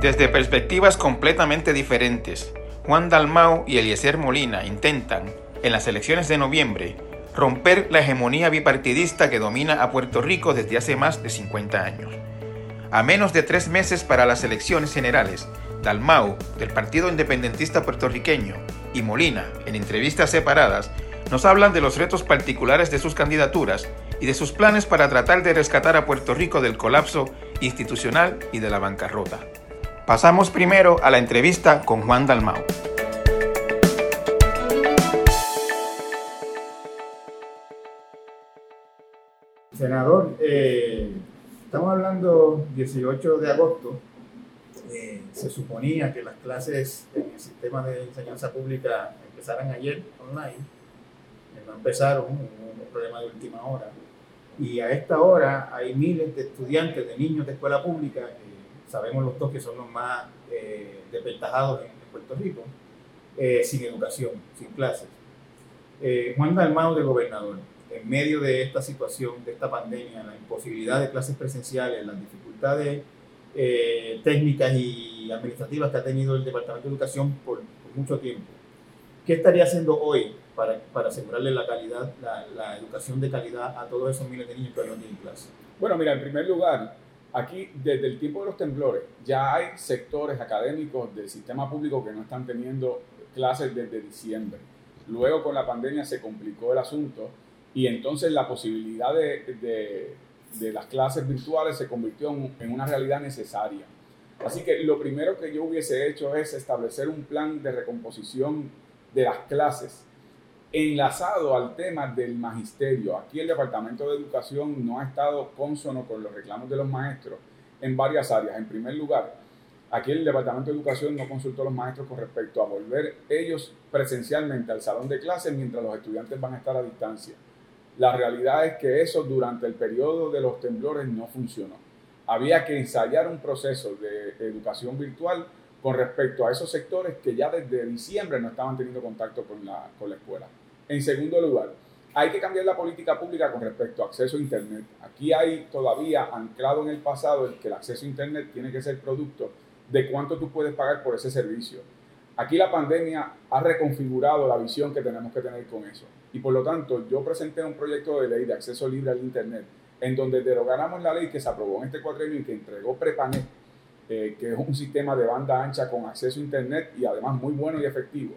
Desde perspectivas completamente diferentes, Juan Dalmau y Eliezer Molina intentan, en las elecciones de noviembre, romper la hegemonía bipartidista que domina a Puerto Rico desde hace más de 50 años. A menos de tres meses para las elecciones generales, Dalmau, del Partido Independentista Puertorriqueño, y Molina, en entrevistas separadas, nos hablan de los retos particulares de sus candidaturas y de sus planes para tratar de rescatar a Puerto Rico del colapso institucional y de la bancarrota. Pasamos primero a la entrevista con Juan Dalmau. Senador, eh, estamos hablando 18 de agosto. Eh, se suponía que las clases en el sistema de enseñanza pública empezaran ayer online. No empezaron, hubo un problema de última hora. Y a esta hora hay miles de estudiantes, de niños de escuela pública sabemos los dos que son los más eh, desventajados en, Puerto Rico, eh, sin educación, sin clases. Eh, Juan Dalmau de gobernador, en medio de esta situación, de esta pandemia, la imposibilidad de clases presenciales, las dificultades eh, técnicas y administrativas que ha tenido el Departamento de Educación por, mucho tiempo, ¿qué estaría haciendo hoy para, para asegurarle la calidad, la, la, educación de calidad a todos esos miles de niños que no tienen clases? Bueno, mira, en primer lugar, Aquí, desde el tiempo de los temblores, ya hay sectores académicos del sistema público que no están teniendo clases desde diciembre. Luego con la pandemia se complicó el asunto y entonces la posibilidad de, de, las clases virtuales se convirtió en, una realidad necesaria. Así que lo primero que yo hubiese hecho es establecer un plan de recomposición de las clases enlazado al tema del magisterio. Aquí el Departamento de Educación no ha estado consono con los reclamos de los maestros en varias áreas. En primer lugar, aquí el Departamento de Educación no consultó a los maestros con respecto a volver ellos presencialmente al salón de clases mientras los estudiantes van a estar a distancia. La realidad es que eso durante el periodo de los temblores no funcionó. Había que ensayar un proceso de educación virtual con respecto a esos sectores que ya desde diciembre no estaban teniendo contacto con la, con la escuela. En segundo lugar, hay que cambiar la política pública con respecto a acceso a Internet. Aquí hay todavía anclado en el pasado el que el acceso a Internet tiene que ser producto de cuánto tú puedes pagar por ese servicio. Aquí la pandemia ha reconfigurado la visión que tenemos que tener con eso. Y por lo tanto, yo presenté un proyecto de ley de acceso libre al Internet, en donde derogáramos la ley que se aprobó en este cuadrenio y que entregó Prepanet eh, que es un sistema de banda ancha con acceso a Internet y además muy bueno y efectivo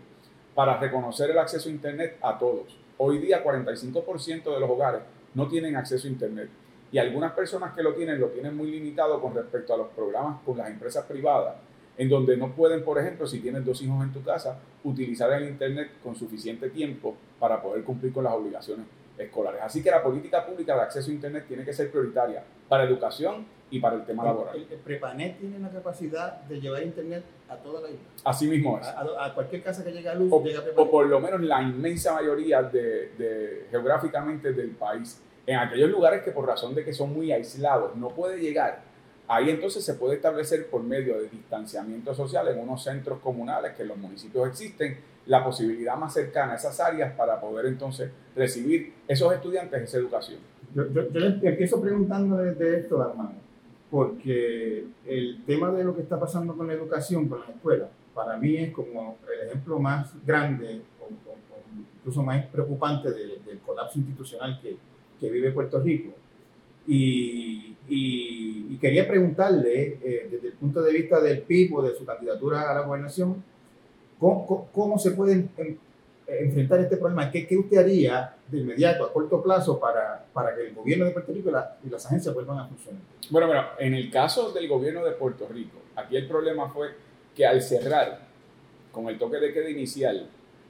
para reconocer el acceso a Internet a todos. Hoy día 45% de los hogares no tienen acceso a Internet y algunas personas que lo tienen lo tienen muy limitado con respecto a los programas con las empresas privadas, en donde no pueden, por ejemplo, si tienes dos hijos en tu casa, utilizar el Internet con suficiente tiempo para poder cumplir con las obligaciones escolares. Así que la política pública de acceso a Internet tiene que ser prioritaria para educación y para el tema laboral. El, Prepanet tiene la capacidad de llevar Internet a toda la isla. Así mismo es. A, cualquier casa que llegue a luz, o, llega Prepanet. O por lo menos la inmensa mayoría de, de, geográficamente del país. En aquellos lugares que por razón de que son muy aislados no puede llegar, ahí entonces se puede establecer por medio de distanciamiento social en unos centros comunales que en los municipios existen la posibilidad más cercana a esas áreas para poder entonces recibir esos estudiantes esa educación. Yo, yo, empiezo preguntando de esto, hermano, porque el tema de lo que está pasando con la educación, con la escuela, para mí es como el ejemplo más grande o, incluso más preocupante del, colapso institucional que, que, vive Puerto Rico. Y, y, quería preguntarle, eh, desde el punto de vista del PIB o de su candidatura a la gobernación, ¿cómo, cómo se pueden enfrentar este problema? ¿Qué, ¿Qué, usted haría de inmediato, a corto plazo, para, para que el gobierno de Puerto Rico y, las agencias vuelvan a funcionar? Bueno, bueno, en el caso del gobierno de Puerto Rico, aquí el problema fue que al cerrar con el toque de queda inicial,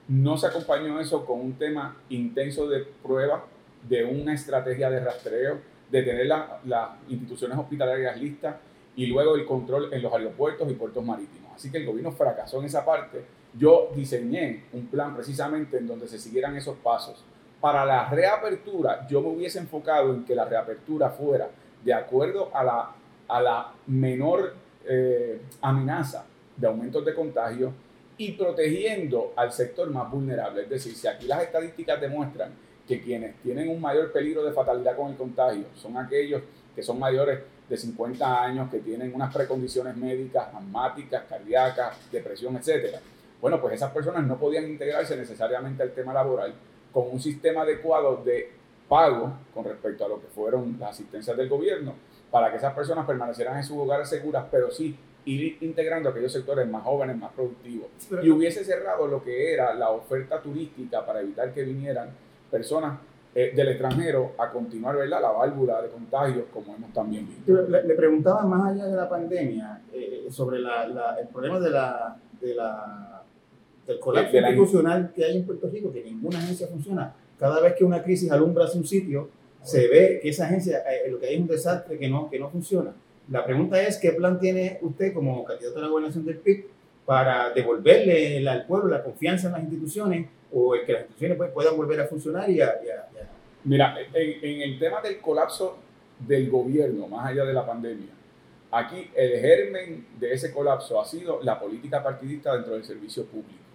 no se acompañó eso con un tema intenso de prueba, de una estrategia de rastreo, de tener las instituciones hospitalarias listas y luego el control en los aeropuertos y puertos marítimos. Así que el gobierno fracasó en esa parte yo diseñé un plan precisamente en donde se siguieran esos pasos. Para la reapertura, yo me hubiese enfocado en que la reapertura fuera de acuerdo a la, a la menor eh, amenaza de aumentos de contagio y protegiendo al sector más vulnerable. Es decir, si aquí las estadísticas demuestran que quienes tienen un mayor peligro de fatalidad con el contagio son aquellos que son mayores de 50 años, que tienen unas precondiciones médicas, asmáticas, cardíacas, depresión, etcétera. Bueno, pues esas personas no podían integrarse necesariamente al tema laboral con un sistema adecuado de pago con respecto a lo que fueron las asistencias del gobierno para que esas personas permanecieran en sus hogares seguras, pero sí ir integrando aquellos sectores más jóvenes, más productivos. Y hubiese cerrado lo que era la oferta turística para evitar que vinieran personas eh, del extranjero a continuar ¿verdad? la válvula de contagios como hemos también visto. Le, preguntaba más allá de la pandemia eh, sobre el problema de la, de la, del colapso institucional que hay en Puerto Rico, que ninguna agencia funciona. Cada vez que una crisis alumbra hacia un sitio, se ve que esa agencia, eh, lo que hay es un desastre que no, que no funciona. La pregunta es, ¿qué plan tiene usted como candidato a la gobernación del PIB para devolverle al pueblo la confianza en las instituciones o que las instituciones pues, puedan volver a funcionar y a, Mira, en, el tema del colapso del gobierno, más allá de la pandemia, aquí el germen de ese colapso ha sido la política partidista dentro del servicio público.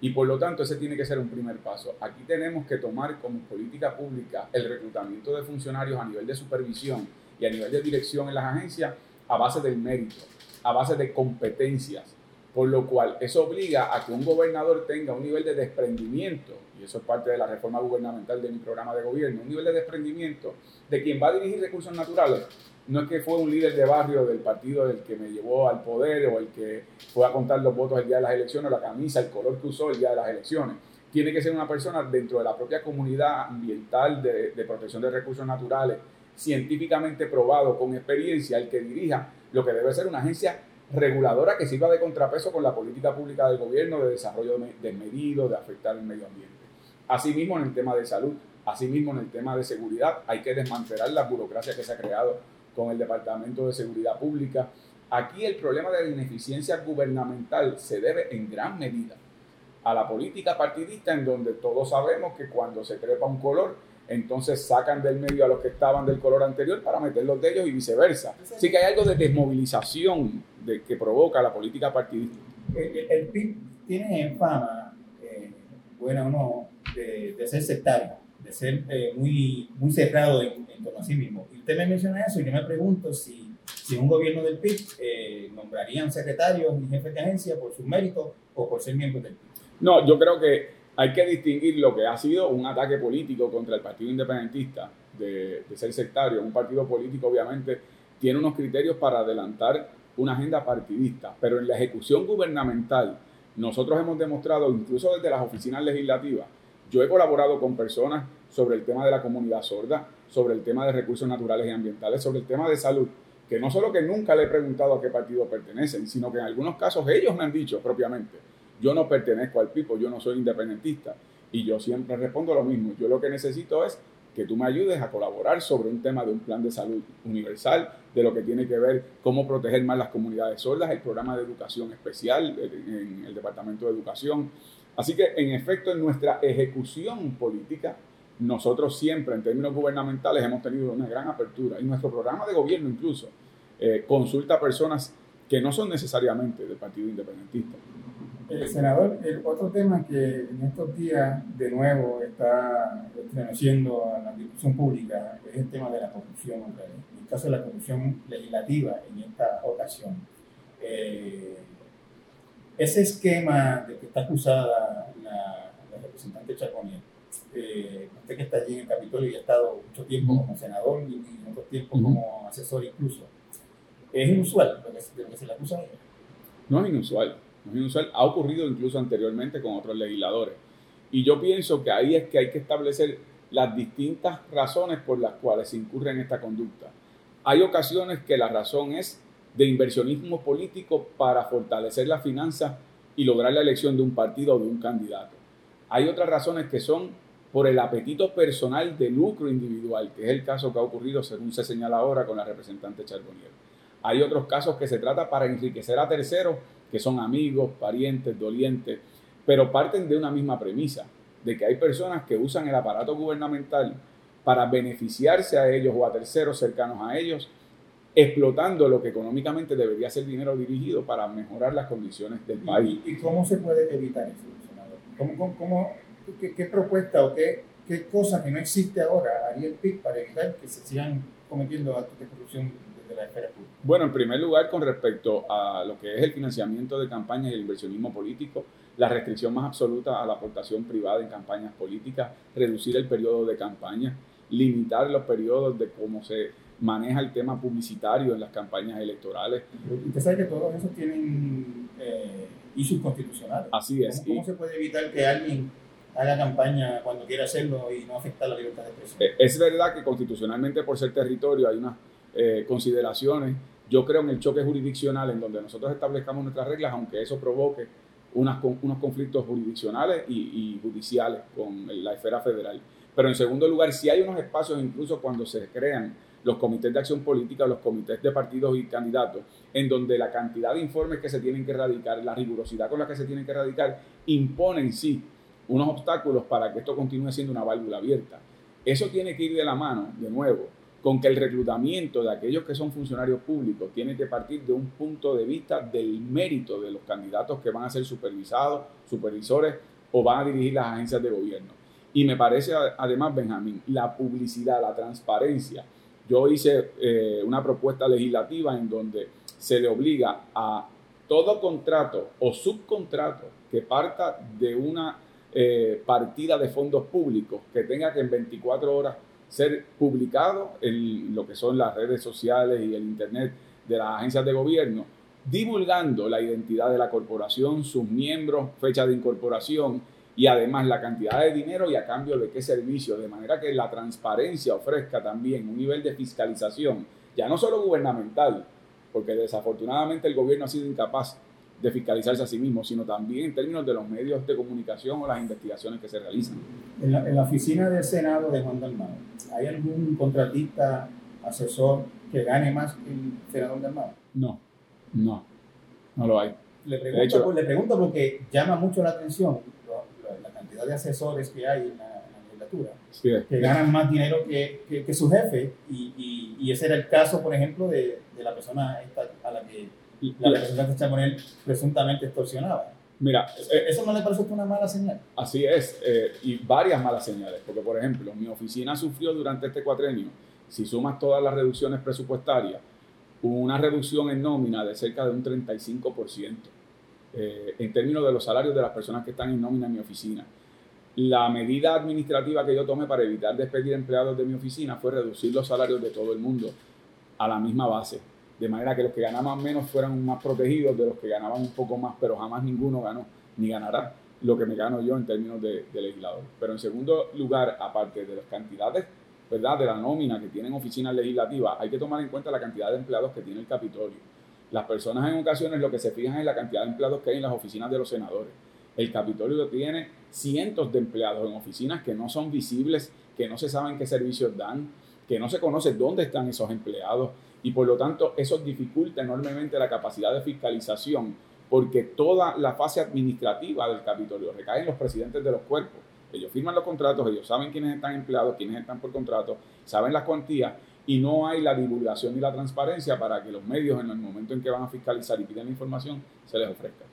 Y por lo tanto, ese tiene que ser un primer paso. Aquí tenemos que tomar como política pública el reclutamiento de funcionarios a nivel de supervisión y a nivel de dirección en las agencias a base del mérito, a base de competencias, por lo cual eso obliga a que un gobernador tenga un nivel de desprendimiento, y eso es parte de la reforma gubernamental de mi programa de gobierno, un nivel de desprendimiento de quien va a dirigir recursos naturales. No es que fue un líder de barrio del partido del que me llevó al poder o el que fue a contar los votos el día de las elecciones, o la camisa, el color que usó el día de las elecciones. Tiene que ser una persona dentro de la propia comunidad ambiental de, de protección de recursos naturales, científicamente probado, con experiencia, el que dirija lo que debe ser una agencia reguladora que sirva de contrapeso con la política pública del gobierno de desarrollo desmedido, de afectar el medio ambiente. Asimismo, en el tema de salud, asimismo en el tema de seguridad, hay que desmantelar la burocracia que se ha creado con el Departamento de Seguridad Pública. Aquí el problema de la ineficiencia gubernamental se debe en gran medida a la política partidista en donde todos sabemos que cuando se trepa un color, entonces sacan del medio a los que estaban del color anterior para meterlos de ellos y viceversa. Así que hay algo de desmovilización de, que provoca la política partidista. El, PIB tiene fama, eh, buena o no, de, ser sectario, de ser eh, muy, muy cerrado en, en, torno a sí mismo. Y usted me menciona eso y yo me pregunto si, si un gobierno del PIB eh, nombrarían secretarios y jefes de agencia por sus méritos o por ser miembros del PIB. No, yo creo que hay que distinguir lo que ha sido un ataque político contra el Partido Independentista de, ser sectario. Un partido político obviamente tiene unos criterios para adelantar una agenda partidista, pero en la ejecución gubernamental nosotros hemos demostrado, incluso desde las oficinas legislativas, yo he colaborado con personas sobre el tema de la comunidad sorda, sobre el tema de recursos naturales y ambientales, sobre el tema de salud, que no solo que nunca le he preguntado a qué partido pertenecen, sino que en algunos casos ellos me han dicho propiamente, yo no pertenezco al PIPO, yo no soy independentista. Y yo siempre respondo lo mismo. Yo lo que necesito es que tú me ayudes a colaborar sobre un tema de un plan de salud universal, de lo que tiene que ver cómo proteger más las comunidades sordas, el programa de educación especial en el Departamento de Educación. Así que, en efecto, en nuestra ejecución política, nosotros siempre, en términos gubernamentales, hemos tenido una gran apertura. Y nuestro programa de gobierno incluso eh, consulta a personas que no son necesariamente del Partido Independentista. Eh, senador, el otro tema que en estos días de nuevo está estremeciendo a la discusión pública es el tema de la corrupción, en el caso de la corrupción legislativa en esta ocasión. Eh, ese esquema de que está acusada la, representante Chaconier, eh, usted que está allí en el Capitolio y ha estado mucho tiempo como senador y, y otro tiempo como asesor incluso, ¿es inusual lo que, que se le acusa a ella? No es inusual ha ocurrido incluso anteriormente con otros legisladores. Y yo pienso que ahí es que hay que establecer las distintas razones por las cuales se incurre en esta conducta. Hay ocasiones que la razón es de inversionismo político para fortalecer la finanza y lograr la elección de un partido o de un candidato. Hay otras razones que son por el apetito personal de lucro individual, que es el caso que ha ocurrido, según se señala ahora, con la representante Charbonnier. Hay otros casos que se trata para enriquecer a terceros que son amigos, parientes, dolientes, pero parten de una misma premisa, de que hay personas que usan el aparato gubernamental para beneficiarse a ellos o a terceros cercanos a ellos, explotando lo que económicamente debería ser dinero dirigido para mejorar las condiciones del país. ¿Y, cómo se puede evitar eso, senador? ¿Cómo, qué, propuesta o qué, qué cosa que no existe ahora haría el PIB para evitar que se sigan cometiendo actos de corrupción desde la esfera pública? Bueno, en primer lugar, con respecto a lo que es el financiamiento de campañas y el inversionismo político, la restricción más absoluta a la aportación privada en campañas políticas, reducir el periodo de campaña, limitar los periodos de cómo se maneja el tema publicitario en las campañas electorales. Usted sabe que todos esos tienen eh, issues constitucionales. Así es. ¿Cómo, se puede evitar que alguien haga campaña cuando quiera hacerlo y no afecta la libertad de expresión? Eh, es verdad que constitucionalmente por ser territorio hay unas eh, consideraciones. Yo creo en el choque jurisdiccional en donde nosotros establezcamos nuestras reglas, aunque eso provoque unas, unos conflictos jurisdiccionales y, y judiciales con la esfera federal. Pero en segundo lugar, si hay unos espacios, incluso cuando se crean los comités de acción política, los comités de partidos y candidatos, en donde la cantidad de informes que se tienen que erradicar, la rigurosidad con la que se tienen que erradicar, imponen sí unos obstáculos para que esto continúe siendo una válvula abierta. Eso tiene que ir de la mano, de nuevo, con que el reclutamiento de aquellos que son funcionarios públicos tiene que partir de un punto de vista del mérito de los candidatos que van a ser supervisados, supervisores o van a dirigir las agencias de gobierno. Y me parece además, Benjamín, la publicidad, la transparencia, yo hice eh, una propuesta legislativa en donde se le obliga a todo contrato o subcontrato que parta de una eh, partida de fondos públicos que tenga que en 24 horas ser publicado en lo que son las redes sociales y el internet de las agencias de gobierno, divulgando la identidad de la corporación, sus miembros, fecha de incorporación y además la cantidad de dinero y a cambio de qué servicio, de manera que la transparencia ofrezca también un nivel de fiscalización, ya no solo gubernamental, porque desafortunadamente el gobierno ha sido incapaz de fiscalizarse a sí mismo, sino también en términos de los medios de comunicación o las investigaciones que se realizan. En la, oficina del Senado de Juan Dalmado, ¿hay algún contratista, asesor que gane más que el senador Dalmado? No, no, no lo hay. Le pregunto, le pregunto porque llama mucho la atención de asesores que hay en la, legislatura, que ganan más dinero que, que, su jefe, y, y, ese era el caso, por ejemplo, de, de la persona esta, a la que la representante Chamonel presuntamente extorsionaba. Mira, ¿eso no le parece una mala señal? Así es, eh, y varias malas señales, porque por ejemplo, mi oficina sufrió durante este cuatrenio, si sumas todas las reducciones presupuestarias, una reducción en nómina de cerca de un 35%, eh, en términos de los salarios de las personas que están en nómina en mi oficina. La medida administrativa que yo tomé para evitar despedir empleados de mi oficina fue reducir los salarios de todo el mundo a la misma base, de manera que los que ganaban menos fueran más protegidos de los que ganaban un poco más, pero jamás ninguno ganó ni ganará lo que me gano yo en términos de, legislador. Pero en segundo lugar, aparte de las cantidades ¿verdad? de la nómina que tienen oficinas legislativas, hay que tomar en cuenta la cantidad de empleados que tiene el Capitolio. Las personas en ocasiones lo que se fijan es la cantidad de empleados que hay en las oficinas de los senadores. El Capitolio tiene cientos de empleados en oficinas que no son visibles, que no se saben qué servicios dan, que no se conoce dónde están esos empleados y por lo tanto eso dificulta enormemente la capacidad de fiscalización porque toda la fase administrativa del Capitolio recae en los presidentes de los cuerpos. Ellos firman los contratos, ellos saben quiénes están empleados, quiénes están por contrato, saben las cuantías y no hay la divulgación ni la transparencia para que los medios en el momento en que van a fiscalizar y piden la información se les ofrezca.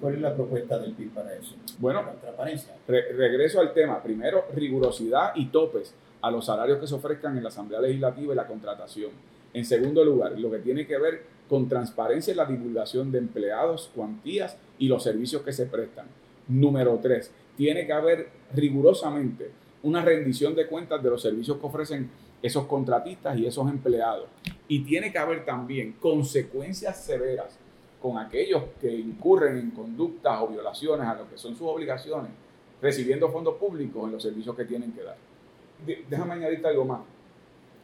¿Cuál es la propuesta del PIB para eso? Bueno, transparencia. regreso al tema. Primero, rigurosidad y topes a los salarios que se ofrezcan en la Asamblea Legislativa y la contratación. En segundo lugar, lo que tiene que ver con transparencia en la divulgación de empleados, cuantías y los servicios que se prestan. Número tres, tiene que haber rigurosamente una rendición de cuentas de los servicios que ofrecen esos contratistas y esos empleados. Y tiene que haber también consecuencias severas con aquellos que incurren en conductas o violaciones a lo que son sus obligaciones, recibiendo fondos públicos en los servicios que tienen que dar. déjame añadirte algo más.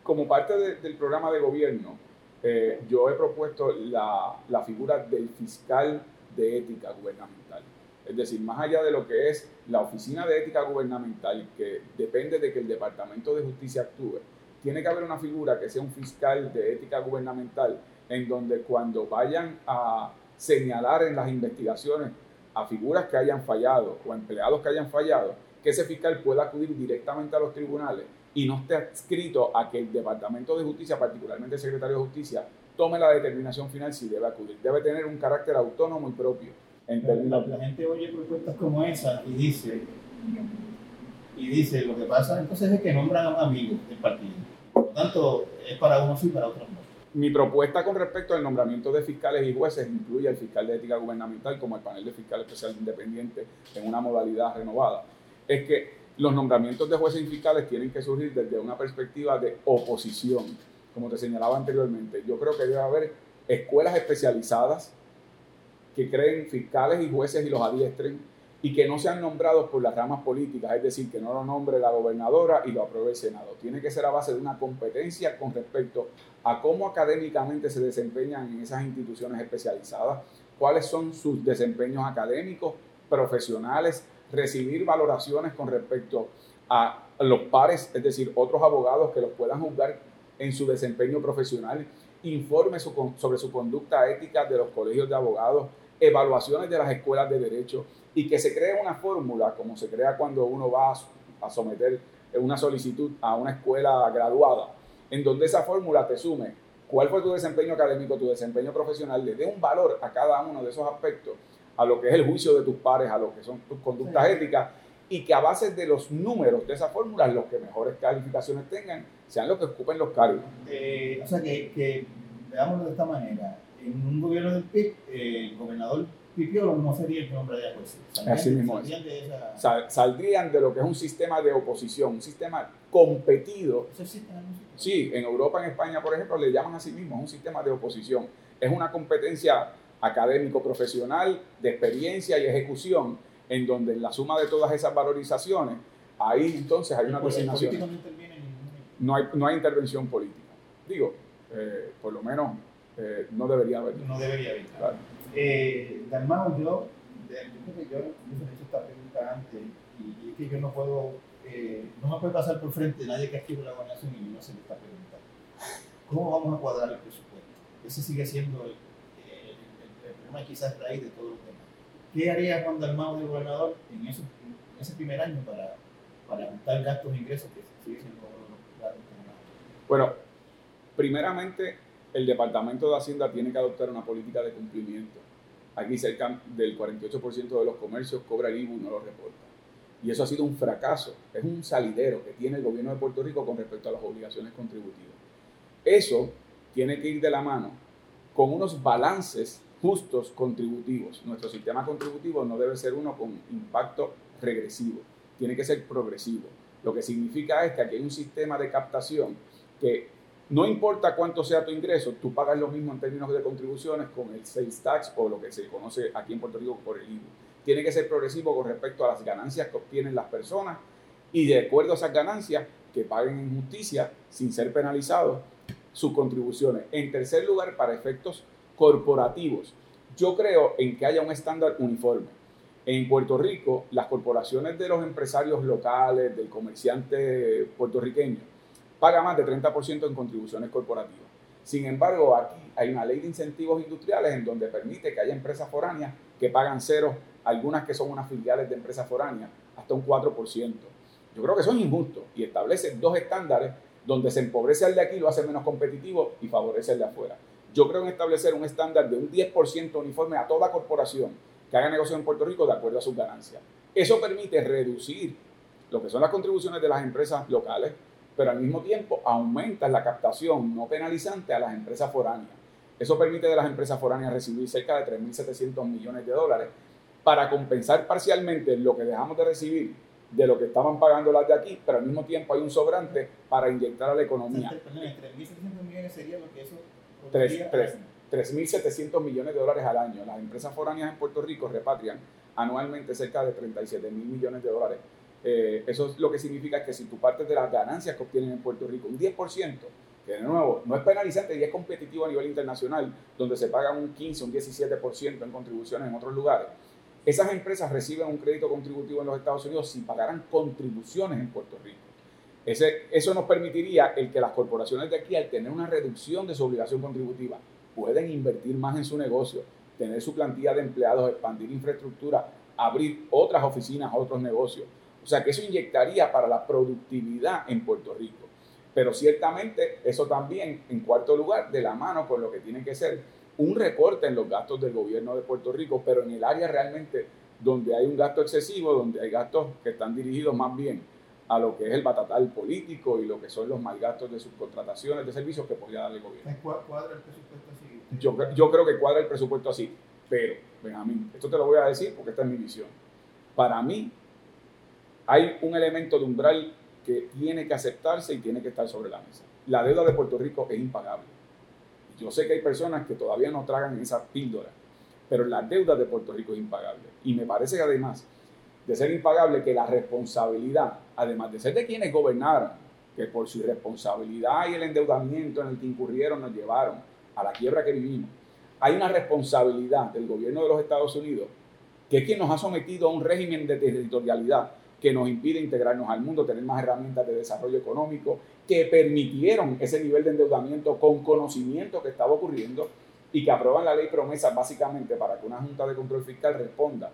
Como parte del programa de gobierno, eh, yo he propuesto la, la figura del fiscal de ética gubernamental. Es decir, más allá de lo que es la Oficina de Ética Gubernamental, que depende de que el Departamento de Justicia actúe, tiene que haber una figura que sea un fiscal de ética gubernamental en donde cuando vayan a señalar en las investigaciones a figuras que hayan fallado o empleados que hayan fallado, que ese fiscal pueda acudir directamente a los tribunales y no esté adscrito a que el Departamento de Justicia, particularmente el Secretario de Justicia, tome la determinación final si debe acudir. Debe tener un carácter autónomo y propio. En la, la, gente oye propuestas como esa y dice, y dice, lo que pasa entonces es que nombran a amigos del partido lo tanto, es para unos sí y para otros no. Mi propuesta con respecto al nombramiento de fiscales y jueces incluye al fiscal de ética gubernamental como el panel de fiscales especiales independientes en una modalidad renovada. Es que los nombramientos de jueces y fiscales tienen que surgir desde una perspectiva de oposición, como te señalaba anteriormente. Yo creo que debe haber escuelas especializadas que creen fiscales y jueces y los adiestren y que no sean nombrados por las ramas políticas, es decir, que no lo nombre la gobernadora y lo apruebe el Senado. Tiene que ser a base de una competencia con respecto a cómo académicamente se desempeñan en esas instituciones especializadas, cuáles son sus desempeños académicos, profesionales, recibir valoraciones con respecto a los pares, es decir, otros abogados que los puedan juzgar en su desempeño profesional, informe sobre su conducta ética de los colegios de abogados, evaluaciones de las escuelas de derecho y que se cree una fórmula, como se crea cuando uno va a someter una solicitud a una escuela graduada, en donde esa fórmula te sume cuál fue tu desempeño académico, tu desempeño profesional, le dé un valor a cada uno de esos aspectos, a lo que es el juicio de tus pares, a lo que son tus conductas éticas, y que a base de los números de esa fórmula, los que mejores calificaciones tengan, sean los que ocupen los cargos. Eh, o sea, que, que, veámoslo de esta manera, en un gobierno del PIB, el gobernador Pipiolo no sería el que nombraría jueces. Así mismo saldrían de, esa... saldrían de lo que es un sistema de oposición, un sistema competido. ¿Eso existe en Sí, en Europa, en España, por ejemplo, le llaman a sí mismo un sistema de oposición. Es una competencia académico-profesional, de experiencia y ejecución, en donde en la suma de todas esas valorizaciones, ahí entonces hay una designación. No, hay, no hay intervención política. Digo, eh, por lo menos eh, no debería haber. No debería haber. Claro. Eh, Dalmao, yo, yo creo que yo, he hecho esta pregunta antes y, es que yo no puedo, eh, no me puede pasar por frente nadie que escriba la gobernación y no se le está preguntando. ¿Cómo vamos a cuadrar el presupuesto? Ese sigue siendo el, el, problema quizás raíz de todos los temas. ¿Qué haría Juan Dalmao de gobernador en, eso, en ese primer año para, para ajustar gastos e ingresos que sigue siendo uno de los Bueno, primeramente el Departamento de Hacienda tiene que adoptar una política de cumplimiento. Aquí cerca del 48% de los comercios cobra el IBU y no lo reporta. Y eso ha sido un fracaso. Es un salidero que tiene el gobierno de Puerto Rico con respecto a las obligaciones contributivas. Eso tiene que ir de la mano con unos balances justos contributivos. Nuestro sistema contributivo no debe ser uno con impacto regresivo, tiene que ser progresivo. Lo que significa es que aquí hay un sistema de captación que no importa cuánto sea tu ingreso, tú pagas lo mismo en términos de contribuciones con el sales tax o lo que se conoce aquí en Puerto Rico por el IVA. Tiene que ser progresivo con respecto a las ganancias que obtienen las personas y de acuerdo a esas ganancias que paguen en justicia sin ser penalizados sus contribuciones. En tercer lugar, para efectos corporativos, yo creo en que haya un estándar uniforme. En Puerto Rico, las corporaciones de los empresarios locales, del comerciante puertorriqueño, paga más de 30% en contribuciones corporativas. Sin embargo, aquí hay una ley de incentivos industriales en donde permite que haya empresas foráneas que pagan cero, algunas que son unas filiales de empresas foráneas, hasta un 4%. Yo creo que eso es injusto y establece dos estándares donde se empobrece al de aquí, lo hace menos competitivo y favorece al de afuera. Yo creo en establecer un estándar de un 10% uniforme a toda corporación que haga negocio en Puerto Rico de acuerdo a sus ganancias. Eso permite reducir lo que son las contribuciones de las empresas locales, pero al mismo tiempo aumenta la captación no penalizante a las empresas foráneas. Eso permite de las empresas foráneas recibir cerca de 3.700 millones de dólares para compensar parcialmente lo que dejamos de recibir de lo que estaban pagando las de aquí, pero al mismo tiempo hay un sobrante para inyectar a la economía. 3.700 millones sería lo que eso... 3.700 millones de dólares al año. Las empresas foráneas en Puerto Rico repatrian anualmente cerca de 37 mil millones de dólares eh, eso es lo que significa que si tú partes de las ganancias que obtienen en Puerto Rico, un 10%, que de nuevo no es penalizante y es competitivo a nivel internacional, donde se paga un 15, un 17% en contribuciones en otros lugares, esas empresas reciben un crédito contributivo en los Estados Unidos si pagaran contribuciones en Puerto Rico. Ese, eso nos permitiría el que las corporaciones de aquí, al tener una reducción de su obligación contributiva, pueden invertir más en su negocio, tener su plantilla de empleados, expandir infraestructura, abrir otras oficinas, otros negocios o sea que eso inyectaría para la productividad en Puerto Rico. Pero ciertamente eso también, en cuarto lugar, de la mano con lo que tiene que ser un recorte en los gastos del gobierno de Puerto Rico, pero en el área realmente donde hay un gasto excesivo, donde hay gastos que están dirigidos más bien a lo que es el batatal político y lo que son los malgastos de sus contrataciones de servicios que podría dar el gobierno. ¿Cuadra el presupuesto así? Yo, yo creo que cuadra el presupuesto así, pero, Benjamín, esto te lo voy a decir porque esta es mi visión. Para mí, hay un elemento de umbral que tiene que aceptarse y tiene que estar sobre la mesa. La deuda de Puerto Rico es impagable. Yo sé que hay personas que todavía no tragan esa píldora, pero la deuda de Puerto Rico es impagable. Y me parece que además de ser impagable, que la responsabilidad, además de ser de quienes gobernaron, que por su irresponsabilidad y el endeudamiento en el que incurrieron nos llevaron a la quiebra que vivimos, hay una responsabilidad del gobierno de los Estados Unidos, que es quien nos ha sometido a un régimen de territorialidad que nos impide integrarnos al mundo, tener más herramientas de desarrollo económico, que permitieron ese nivel de endeudamiento con conocimiento que estaba ocurriendo y que aprueban la ley promesa básicamente para que una Junta de Control Fiscal responda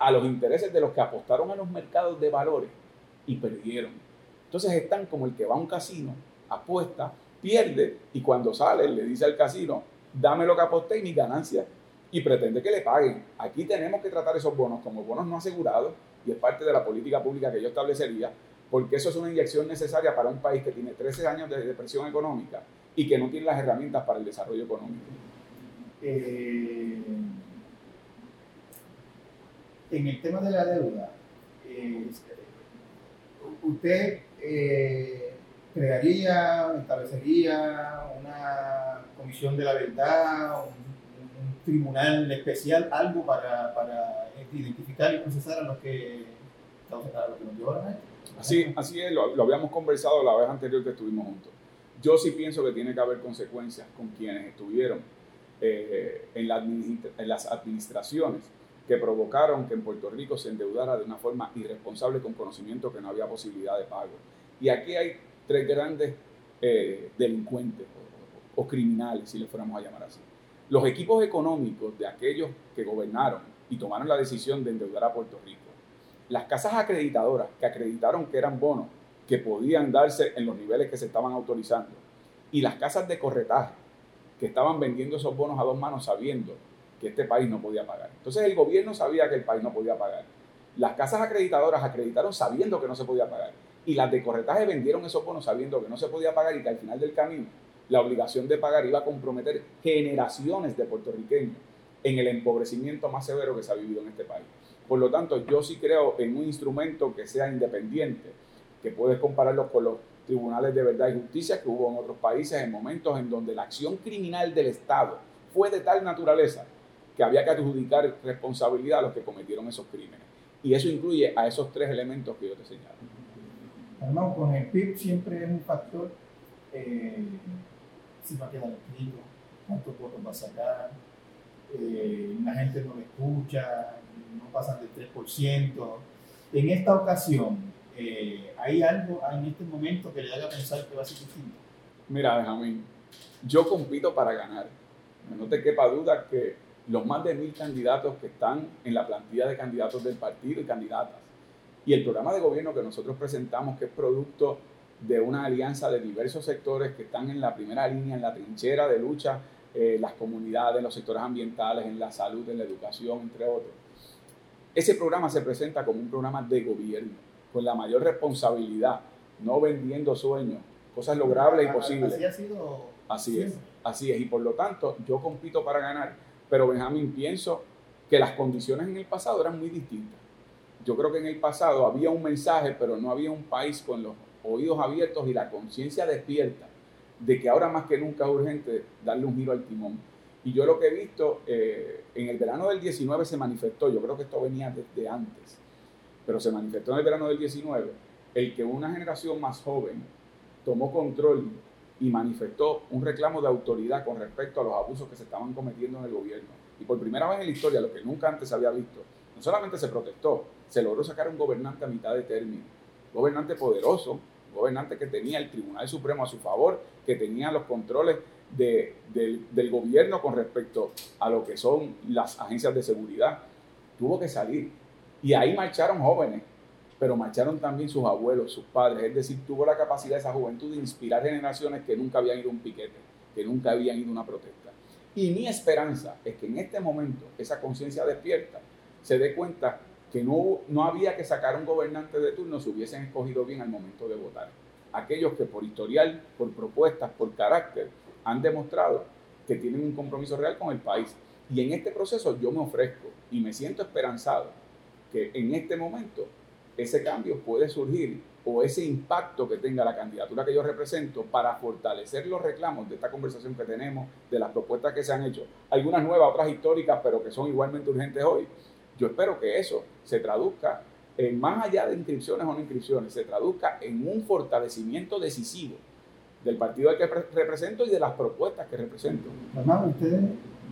a los intereses de los que apostaron a los mercados de valores y perdieron. Entonces están como el que va a un casino, apuesta, pierde y cuando sale le dice al casino, dame lo que aposté y mi ganancia y pretende que le paguen. Aquí tenemos que tratar esos bonos como bonos no asegurados y es parte de la política pública que yo establecería porque eso es una inyección necesaria para un país que tiene 13 años de depresión económica y que no tiene las herramientas para el desarrollo económico. Eh, en el tema de la deuda, eh, ¿usted eh, crearía, establecería una comisión de la verdad, un, tribunal especial, algo para, para, identificar y procesar a los que, nos llevaron? Así, así es, lo, habíamos conversado la vez anterior que estuvimos juntos. Yo sí pienso que tiene que haber consecuencias con quienes estuvieron eh, en, las administraciones que provocaron que en Puerto Rico se endeudara de una forma irresponsable con conocimiento que no había posibilidad de pago. Y aquí hay tres grandes eh, delincuentes o, criminales, si le fuéramos a llamar así. Los equipos económicos de aquellos que gobernaron y tomaron la decisión de endeudar a Puerto Rico. Las casas acreditadoras que acreditaron que eran bonos que podían darse en los niveles que se estaban autorizando. Y las casas de corretaje que estaban vendiendo esos bonos a dos manos sabiendo que este país no podía pagar. Entonces el gobierno sabía que el país no podía pagar. Las casas acreditadoras acreditaron sabiendo que no se podía pagar. Y las de corretaje vendieron esos bonos sabiendo que no se podía pagar y que al final del camino la obligación de pagar iba a comprometer generaciones de puertorriqueños en el empobrecimiento más severo que se ha vivido en este país. Por lo tanto, yo sí creo en un instrumento que sea independiente, que puedes compararlo con los tribunales de verdad y justicia que hubo en otros países en momentos en donde la acción criminal del Estado fue de tal naturaleza que había que adjudicar responsabilidad a los que cometieron esos crímenes. Y eso incluye a esos tres elementos que yo te señalo. Hermano, con el PIB siempre es un factor, eh, si va a quedar escrito, cuántos votos va a sacar, eh, la gente no le escucha, no pasan del 3%. En esta ocasión, eh, ¿hay algo en este momento que le haga pensar que va a ser distinto? Mira, Benjamín, yo compito para ganar. No te quepa duda que los más de mil candidatos que están en la plantilla de candidatos del partido y candidatas. Y el programa de gobierno que nosotros presentamos, que es producto de una alianza de diversos sectores que están en la primera línea, en la trinchera de lucha, eh, las comunidades, los sectores ambientales, en la salud, en la educación, entre otros. Ese programa se presenta como un programa de gobierno, con la mayor responsabilidad, no vendiendo sueños, cosas logrables y posibles. Así ha sido. Así es, así es. Y por lo tanto, yo compito para ganar pero Benjamín, pienso que las condiciones en el pasado eran muy distintas. Yo creo que en el pasado había un mensaje, pero no había un país con los oídos abiertos y la conciencia despierta de que ahora más que nunca es urgente darle un giro al timón. Y yo lo que he visto, eh, en el verano del 19 se manifestó, yo creo que esto venía desde antes, pero se manifestó en el verano del 19, el que una generación más joven tomó control y manifestó un reclamo de autoridad con respecto a los abusos que se estaban cometiendo en el gobierno. Y por primera vez en la historia, lo que nunca antes se había visto, no solamente se protestó, se logró sacar un gobernante a mitad de término, gobernante poderoso, gobernante que tenía el Tribunal Supremo a su favor, que tenía los controles del gobierno con respecto a lo que son las agencias de seguridad. Tuvo que salir. Y ahí marcharon jóvenes pero marcharon también sus abuelos, sus padres, es decir, tuvo la capacidad esa juventud de inspirar generaciones que nunca habían ido a un piquete, que nunca habían ido a una protesta. Y mi esperanza es que en este momento esa conciencia despierta se dé cuenta que no, no había que sacar un gobernante de turno si hubiesen escogido bien al momento de votar. Aquellos que por historial, por propuestas, por carácter, han demostrado que tienen un compromiso real con el país. Y en este proceso yo me ofrezco y me siento esperanzado que en este momento ese cambio puede surgir o ese impacto que tenga la candidatura que yo represento para fortalecer los reclamos de esta conversación que tenemos, de las propuestas que se han hecho, algunas nuevas, otras históricas, pero que son igualmente urgentes hoy. Yo espero que eso se traduzca en más allá de inscripciones o no inscripciones, se traduzca en un fortalecimiento decisivo del partido al que represento y de las propuestas que represento. Hermano, usted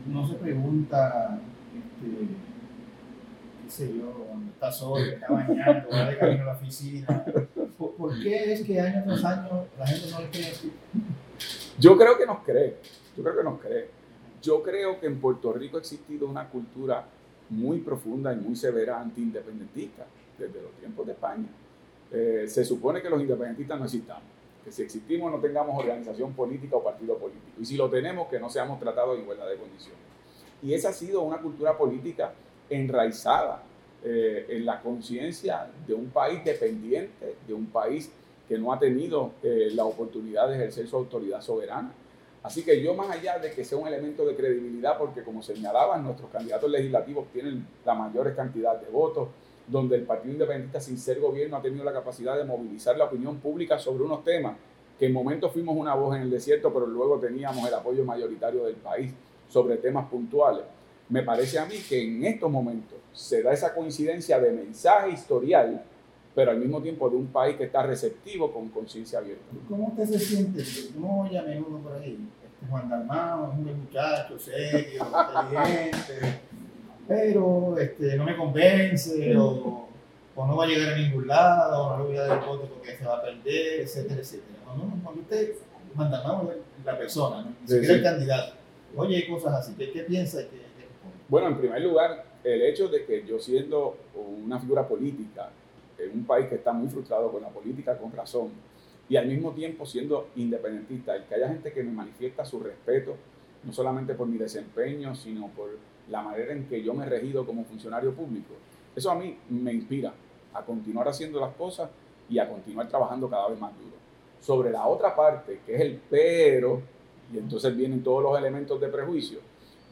no se pregunta este, qué sé yo, cuando está solo, está bañando, va de camino a la oficina. ¿Por, qué es que año tras año la gente no le cree? Yo creo que nos cree, yo creo que nos cree. Yo creo que en Puerto Rico ha existido una cultura muy profunda y muy severa anti-independentista desde los tiempos de España. Eh, se supone que los independentistas no existamos, que si existimos no tengamos organización política o partido político, y si lo tenemos, que no seamos tratados en igualdad de condiciones. Y esa ha sido una cultura política enraizada eh, en la conciencia de un país dependiente, de un país que no ha tenido eh, la oportunidad de ejercer su autoridad soberana. Así que yo más allá de que sea un elemento de credibilidad, porque como señalaban, nuestros candidatos legislativos tienen la mayor cantidad de votos, donde el Partido Independiente sin ser gobierno ha tenido la capacidad de movilizar la opinión pública sobre unos temas que en momentos fuimos una voz en el desierto, pero luego teníamos el apoyo mayoritario del país sobre temas puntuales. Me parece a mí que en estos momentos se da esa coincidencia de mensaje historial, pero al mismo tiempo de un país que está receptivo con conciencia abierta. ¿Cómo usted se siente? No oye a menudo por ahí. Este Juan Dalmao es un buen muchacho, serio, inteligente, pero este, no me convence o, no va a llegar a ningún lado, o no le voy a dar el voto porque se va a perder, etcétera, etcétera. Cuando, usted, Juan Dalmao es la persona, ¿no? si quiere el candidato, oye cosas así, ¿qué, qué piensa? ¿Qué, bueno, en primer lugar, el hecho de que yo siendo una figura política en un país que está muy frustrado con la política, con razón, y al mismo tiempo siendo independentista, el que haya gente que me manifiesta su respeto, no solamente por mi desempeño, sino por la manera en que yo me he regido como funcionario público, eso a mí me inspira a continuar haciendo las cosas y a continuar trabajando cada vez más duro. Sobre la otra parte, que es el pero, y entonces vienen todos los elementos de prejuicio,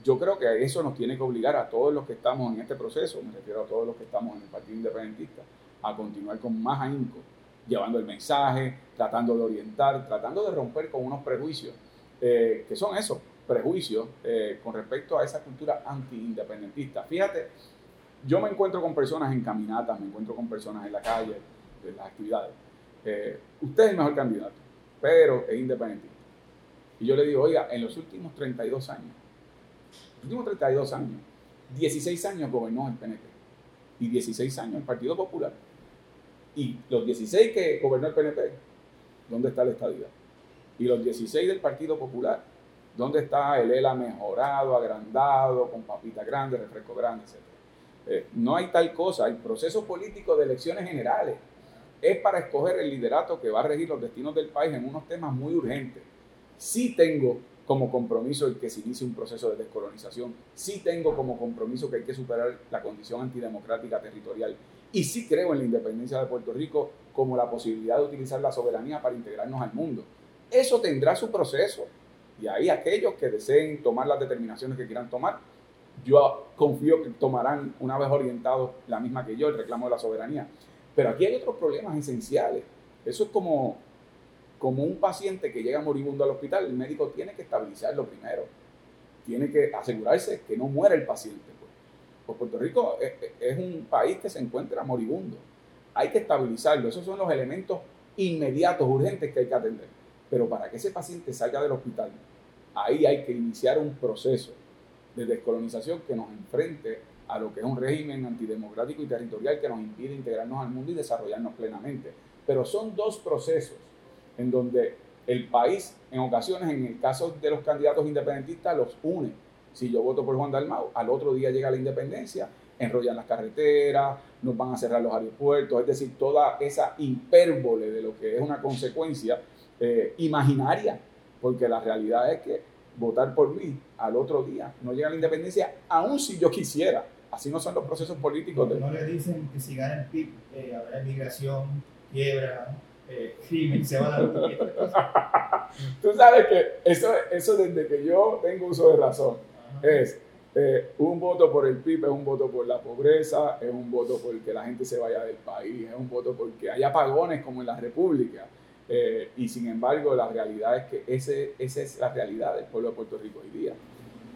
yo creo que eso nos tiene que obligar a todos los que estamos en este proceso, me refiero a todos los que estamos en el Partido Independentista, a continuar con más ahínco, llevando el mensaje, tratando de orientar, tratando de romper con unos prejuicios, eh, que son esos prejuicios eh, con respecto a esa cultura anti-independentista. Fíjate, yo me encuentro con personas en caminatas, me encuentro con personas en la calle, en las actividades. Eh, usted es el mejor candidato, pero es independentista. Y yo le digo, oiga, en los últimos 32 años, últimos 32 años, 16 años gobernó el PNP y 16 años el Partido Popular. Y los 16 que gobernó el PNP, ¿dónde está la estadía? Y los 16 del Partido Popular, ¿dónde está el ELA mejorado, agrandado, con papita grande, refresco grande, etc.? Eh, no hay tal cosa, el proceso político de elecciones generales es para escoger el liderato que va a regir los destinos del país en unos temas muy urgentes. Sí tengo como compromiso el que se inicie un proceso de descolonización. Sí tengo como compromiso que hay que superar la condición antidemocrática territorial. Y sí creo en la independencia de Puerto Rico como la posibilidad de utilizar la soberanía para integrarnos al mundo. Eso tendrá su proceso. Y ahí aquellos que deseen tomar las determinaciones que quieran tomar, yo confío que tomarán, una vez orientados, la misma que yo, el reclamo de la soberanía. Pero aquí hay otros problemas esenciales. Eso es como como un paciente que llega moribundo al hospital, el médico tiene que estabilizarlo primero. Tiene que asegurarse que no muere el paciente. Pues, Puerto Rico es, un país que se encuentra moribundo. Hay que estabilizarlo. Esos son los elementos inmediatos, urgentes que hay que atender. Pero para que ese paciente salga del hospital, ahí hay que iniciar un proceso de descolonización que nos enfrente a lo que es un régimen antidemocrático y territorial que nos impide integrarnos al mundo y desarrollarnos plenamente. Pero son dos procesos en donde el país, en ocasiones, en el caso de los candidatos independentistas, los une. Si yo voto por Juan Dalmau, al otro día llega la independencia, enrollan las carreteras, nos van a cerrar los aeropuertos, es decir, toda esa hipérbole de lo que es una consecuencia eh, imaginaria, porque la realidad es que votar por mí al otro día no llega la independencia, aun si yo quisiera, Así no son los procesos políticos. No, le dicen que si gana el PIB eh, habrá migración, quiebra, eh, crimen, se va a dar Tú sabes que eso, eso desde que yo tengo uso de razón es eh, un voto por el PIB, es un voto por la pobreza, es un voto por que la gente se vaya del país, es un voto porque haya pagones como en la República. Eh, y sin embargo, la realidad es que ese, esa es la realidad del pueblo de Puerto Rico hoy día.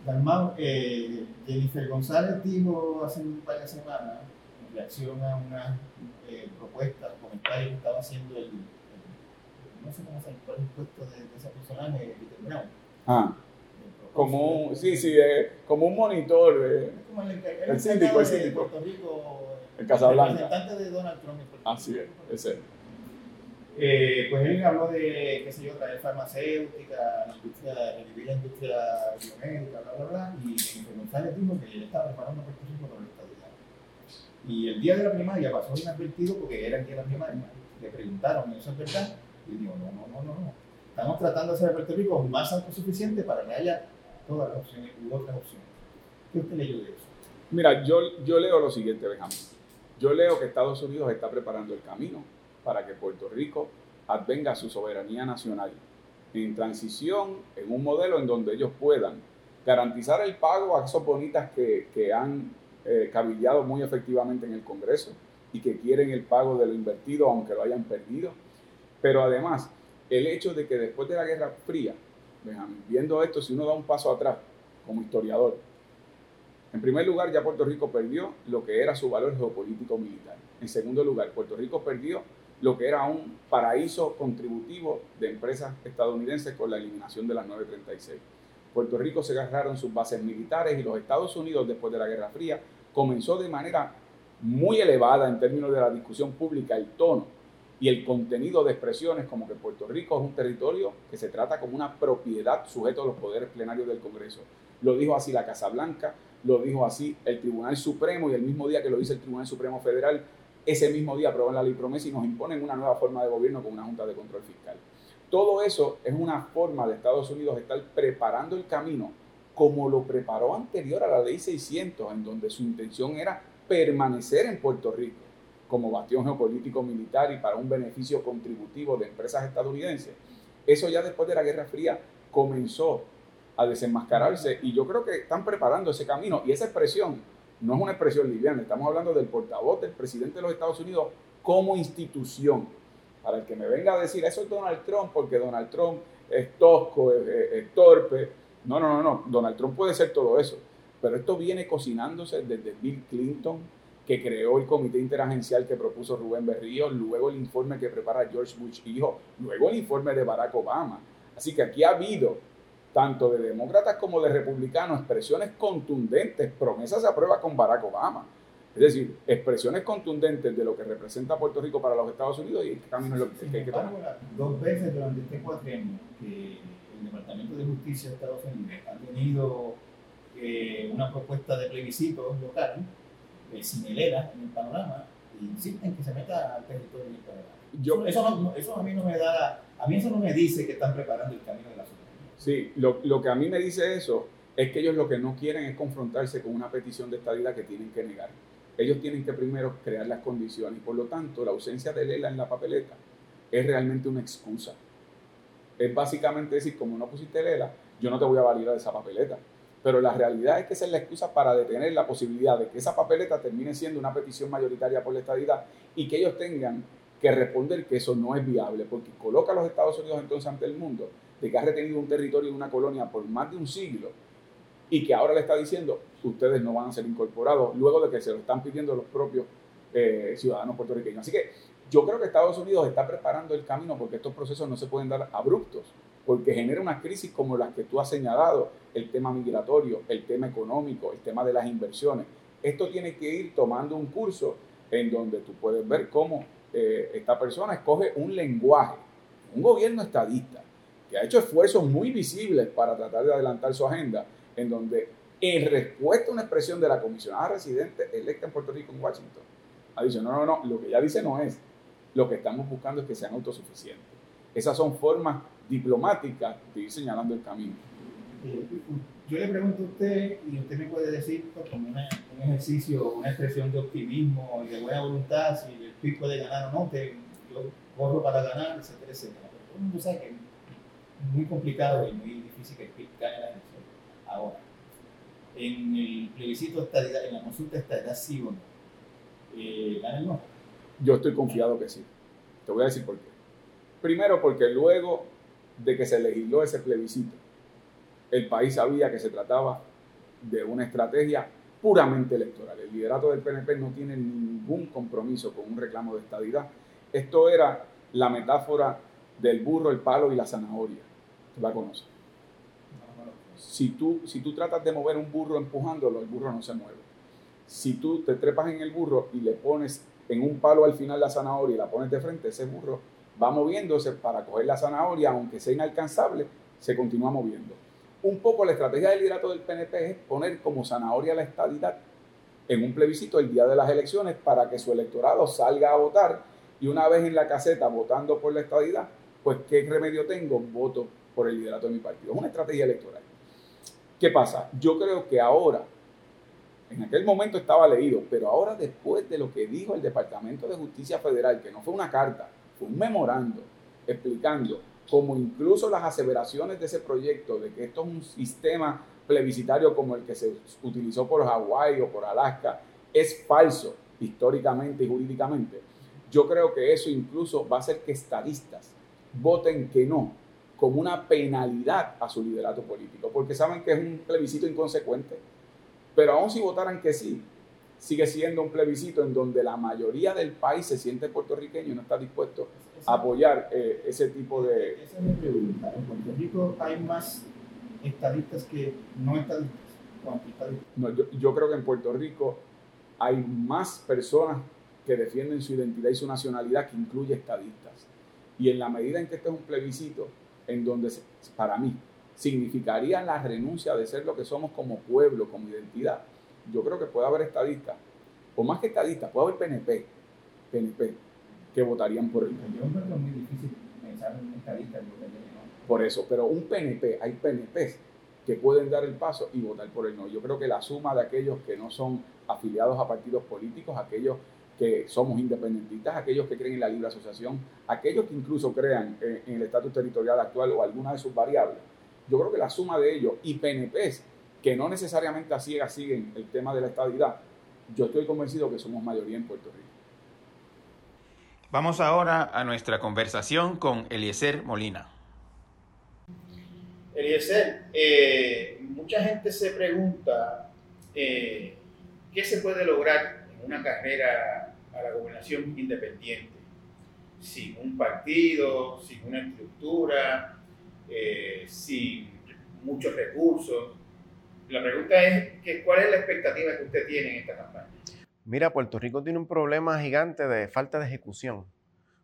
Dalmau, eh, Jennifer González dijo hace un par de semanas, en reacción a una eh, propuesta, comentario que estaba haciendo el, no sé cómo se llama, el puesto de, de ese personaje, Peter Brown. Ah como un, sí, sí, eh, como un monitor. Eh, como el, el, el síndico, el síndico. Puerto Rico, el Casablanca. Representante de Donald Trump. Así es, ese. Eh, pues él habló de, qué sé yo, traer farmacéutica, la industria, revivir la industria biomédica, bla, bla, bla, y González dijo que él estaba preparando Puerto Rico para la estabilidad. Y el día de la primaria pasó inadvertido porque era el día de la primaria. Le preguntaron, ¿eso es verdad? Y dijo, no, no, no, no, no. Estamos tratando de hacer a Puerto Rico más autosuficiente para que haya todas las opciones u otras opciones. ¿Qué usted leyó de eso? Mira, yo, yo leo lo siguiente, Benjamín. Yo leo que Estados Unidos está preparando el camino para que Puerto Rico advenga su soberanía nacional en transición, en un modelo en donde ellos puedan garantizar el pago a esos bonitas que, que han eh, cabillado muy efectivamente en el Congreso y que quieren el pago de lo invertido aunque lo hayan perdido. Pero además, el hecho de que después de la Guerra Fría, viendo esto, si uno da un paso atrás como historiador, en primer lugar, ya Puerto Rico perdió lo que era su valor geopolítico militar. En segundo lugar, Puerto Rico perdió lo que era un paraíso contributivo de empresas estadounidenses con la eliminación de las 936. Puerto Rico se agarraron sus bases militares y los Estados Unidos, después de la Guerra Fría, comenzó de manera muy elevada en términos de la discusión pública el tono y el contenido de expresiones como que Puerto Rico es un territorio que se trata como una propiedad sujeto a los poderes plenarios del Congreso. Lo dijo así la Casa Blanca, lo dijo así el Tribunal Supremo y el mismo día que lo dice el Tribunal Supremo Federal, ese mismo día aprueban la ley promesa y nos imponen una nueva forma de gobierno con una Junta de Control Fiscal. Todo eso es una forma de Estados Unidos estar preparando el camino como lo preparó anterior a la ley 600, en donde su intención era permanecer en Puerto Rico como bastión geopolítico militar y para un beneficio contributivo de empresas estadounidenses. Eso ya después de la Guerra Fría comenzó a desenmascararse y yo creo que están preparando ese camino y esa expresión no es una expresión liviana, estamos hablando del portavoz del presidente de los Estados Unidos como institución. Para el que me venga a decir eso es Donald Trump porque Donald Trump es tosco, es, es torpe. No, no, no, no. Donald Trump puede ser todo eso. Pero esto viene cocinándose desde Bill Clinton, que creó el comité interagencial que propuso Rubén Berrío, luego el informe que prepara George Bush hijo, luego el informe de Barack Obama. Así que aquí ha habido, tanto de demócratas como de republicanos, expresiones contundentes, promesas se aprueba con Barack Obama. Es decir, expresiones contundentes de lo que representa Puerto Rico para los Estados Unidos y el camino es lo que, hay que tomar. Dos veces durante este cuatrienio que el Departamento de Justicia de Estados Unidos ha tenido eh, una propuesta de plebiscito local eh, sin el ERA en el panorama e insisten que se meta al territorio del Yo, eso, eso, a mí no me da, a mí eso no me dice que están preparando el camino de la soberanía. Sí, lo, lo que a mí me dice eso es que ellos lo que no quieren es confrontarse con una petición de estabilidad que tienen que negar. Ellos tienen que primero crear las condiciones y por lo tanto la ausencia de Lela en la papeleta es realmente una excusa. Es básicamente decir, como no pusiste Lela, yo no te voy a validar esa papeleta. Pero la realidad es que esa es la excusa para detener la posibilidad de que esa papeleta termine siendo una petición mayoritaria por la estadidad y que ellos tengan que responder que eso no es viable, porque coloca a los Estados Unidos entonces ante el mundo de que ha retenido un territorio y una colonia por más de un siglo y que ahora le está diciendo ustedes no van a ser incorporados luego de que se lo están pidiendo los propios eh, ciudadanos puertorriqueños. Así que yo creo que Estados Unidos está preparando el camino porque estos procesos no se pueden dar abruptos porque genera una crisis como las que tú has señalado, el tema migratorio, el tema económico, el tema de las inversiones. Esto tiene que ir tomando un curso en donde tú puedes ver cómo eh, esta persona escoge un lenguaje, un gobierno estadista, que ha hecho esfuerzos muy visibles para tratar de adelantar su agenda, en donde en respuesta a una expresión de la comisionada residente electa en Puerto Rico, en Washington, ha dicho, no, no, no, lo que ella dice no es, lo que estamos buscando es que sean autosuficientes. Esas son formas diplomáticas de ir señalando el camino. Eh, yo le pregunto a usted y usted me puede decir pues, como un ejercicio, una expresión de optimismo y de buena voluntad, si el PIB puede ganar o no, que yo corro para ganar, etcétera, etcétera. Pero todo el mundo sabe que es muy complicado y muy difícil que el PIB gane la elección. Ahora, en el plebiscito estadidad, en la consulta estadidad sí o no, eh, gana el no. Yo estoy confiado que sí. Te voy a decir por qué. Primero porque luego de que se legisló ese plebiscito, el país sabía que se trataba de una estrategia puramente electoral. El liderato del PNP no tiene ningún compromiso con un reclamo de estadidad. Esto era la metáfora del burro, el palo y la zanahoria. ¿Tú la conoces? Si tú, si tú tratas de mover un burro empujándolo, el burro no se mueve. Si tú te trepas en el burro y le pones en un palo al final la zanahoria y la pones de frente, ese burro va moviéndose para coger la zanahoria, aunque sea inalcanzable, se continúa moviendo. Un poco la estrategia del liderato del PNP es poner como zanahoria la estadidad en un plebiscito el día de las elecciones para que su electorado salga a votar y una vez en la caseta votando por la estadidad, pues ¿qué remedio tengo? Voto por el liderato de mi partido. Es una estrategia electoral. ¿Qué pasa? Yo creo que ahora, en aquel momento estaba leído, pero ahora después de lo que dijo el Departamento de Justicia Federal, que no fue una carta, un memorando explicando como incluso las aseveraciones de ese proyecto de que esto es un sistema plebiscitario como el que se utilizó por Hawái o por Alaska es falso históricamente y jurídicamente, yo creo que eso incluso va a hacer que estadistas voten que no como una penalidad a su liderato político, porque saben que es un plebiscito inconsecuente. Pero aún si votaran que sí, sigue siendo un plebiscito en donde la mayoría del país se siente puertorriqueño y no está dispuesto a apoyar eh, ese tipo de... Esa es mi pregunta. En Puerto Rico hay más estadistas que no estadistas. No, yo, yo creo que en Puerto Rico hay más personas que defienden su identidad y su nacionalidad que incluye estadistas. Y en la medida en que este es un plebiscito, en donde para mí significaría la renuncia de ser lo que somos como pueblo, como identidad, yo creo que puede haber estadistas, o más que estadistas, puede haber PNP, PNP, que votarían por no. Yo creo que es muy difícil pensar en estadistas. Por eso, pero un PNP, hay PNPs que pueden dar el paso y votar por el no. Yo creo que la suma de aquellos que no son afiliados a partidos políticos, aquellos que somos independentistas, aquellos que creen en la libre asociación, aquellos que incluso crean en, el estatus territorial actual o alguna de sus variables, yo creo que la suma de ellos y PNPs que no necesariamente a ciegas siguen el tema de la estabilidad, yo estoy convencido que somos mayoría en Puerto Rico. Vamos ahora a nuestra conversación con Eliezer Molina. Eliezer, eh, mucha gente se pregunta eh, qué se puede lograr en una carrera a la gobernación independiente, sin un partido, sin una estructura, eh, sin muchos recursos. La pregunta es, que, ¿cuál es la expectativa que usted tiene en esta campaña? Mira, Puerto Rico tiene un problema gigante de falta de ejecución.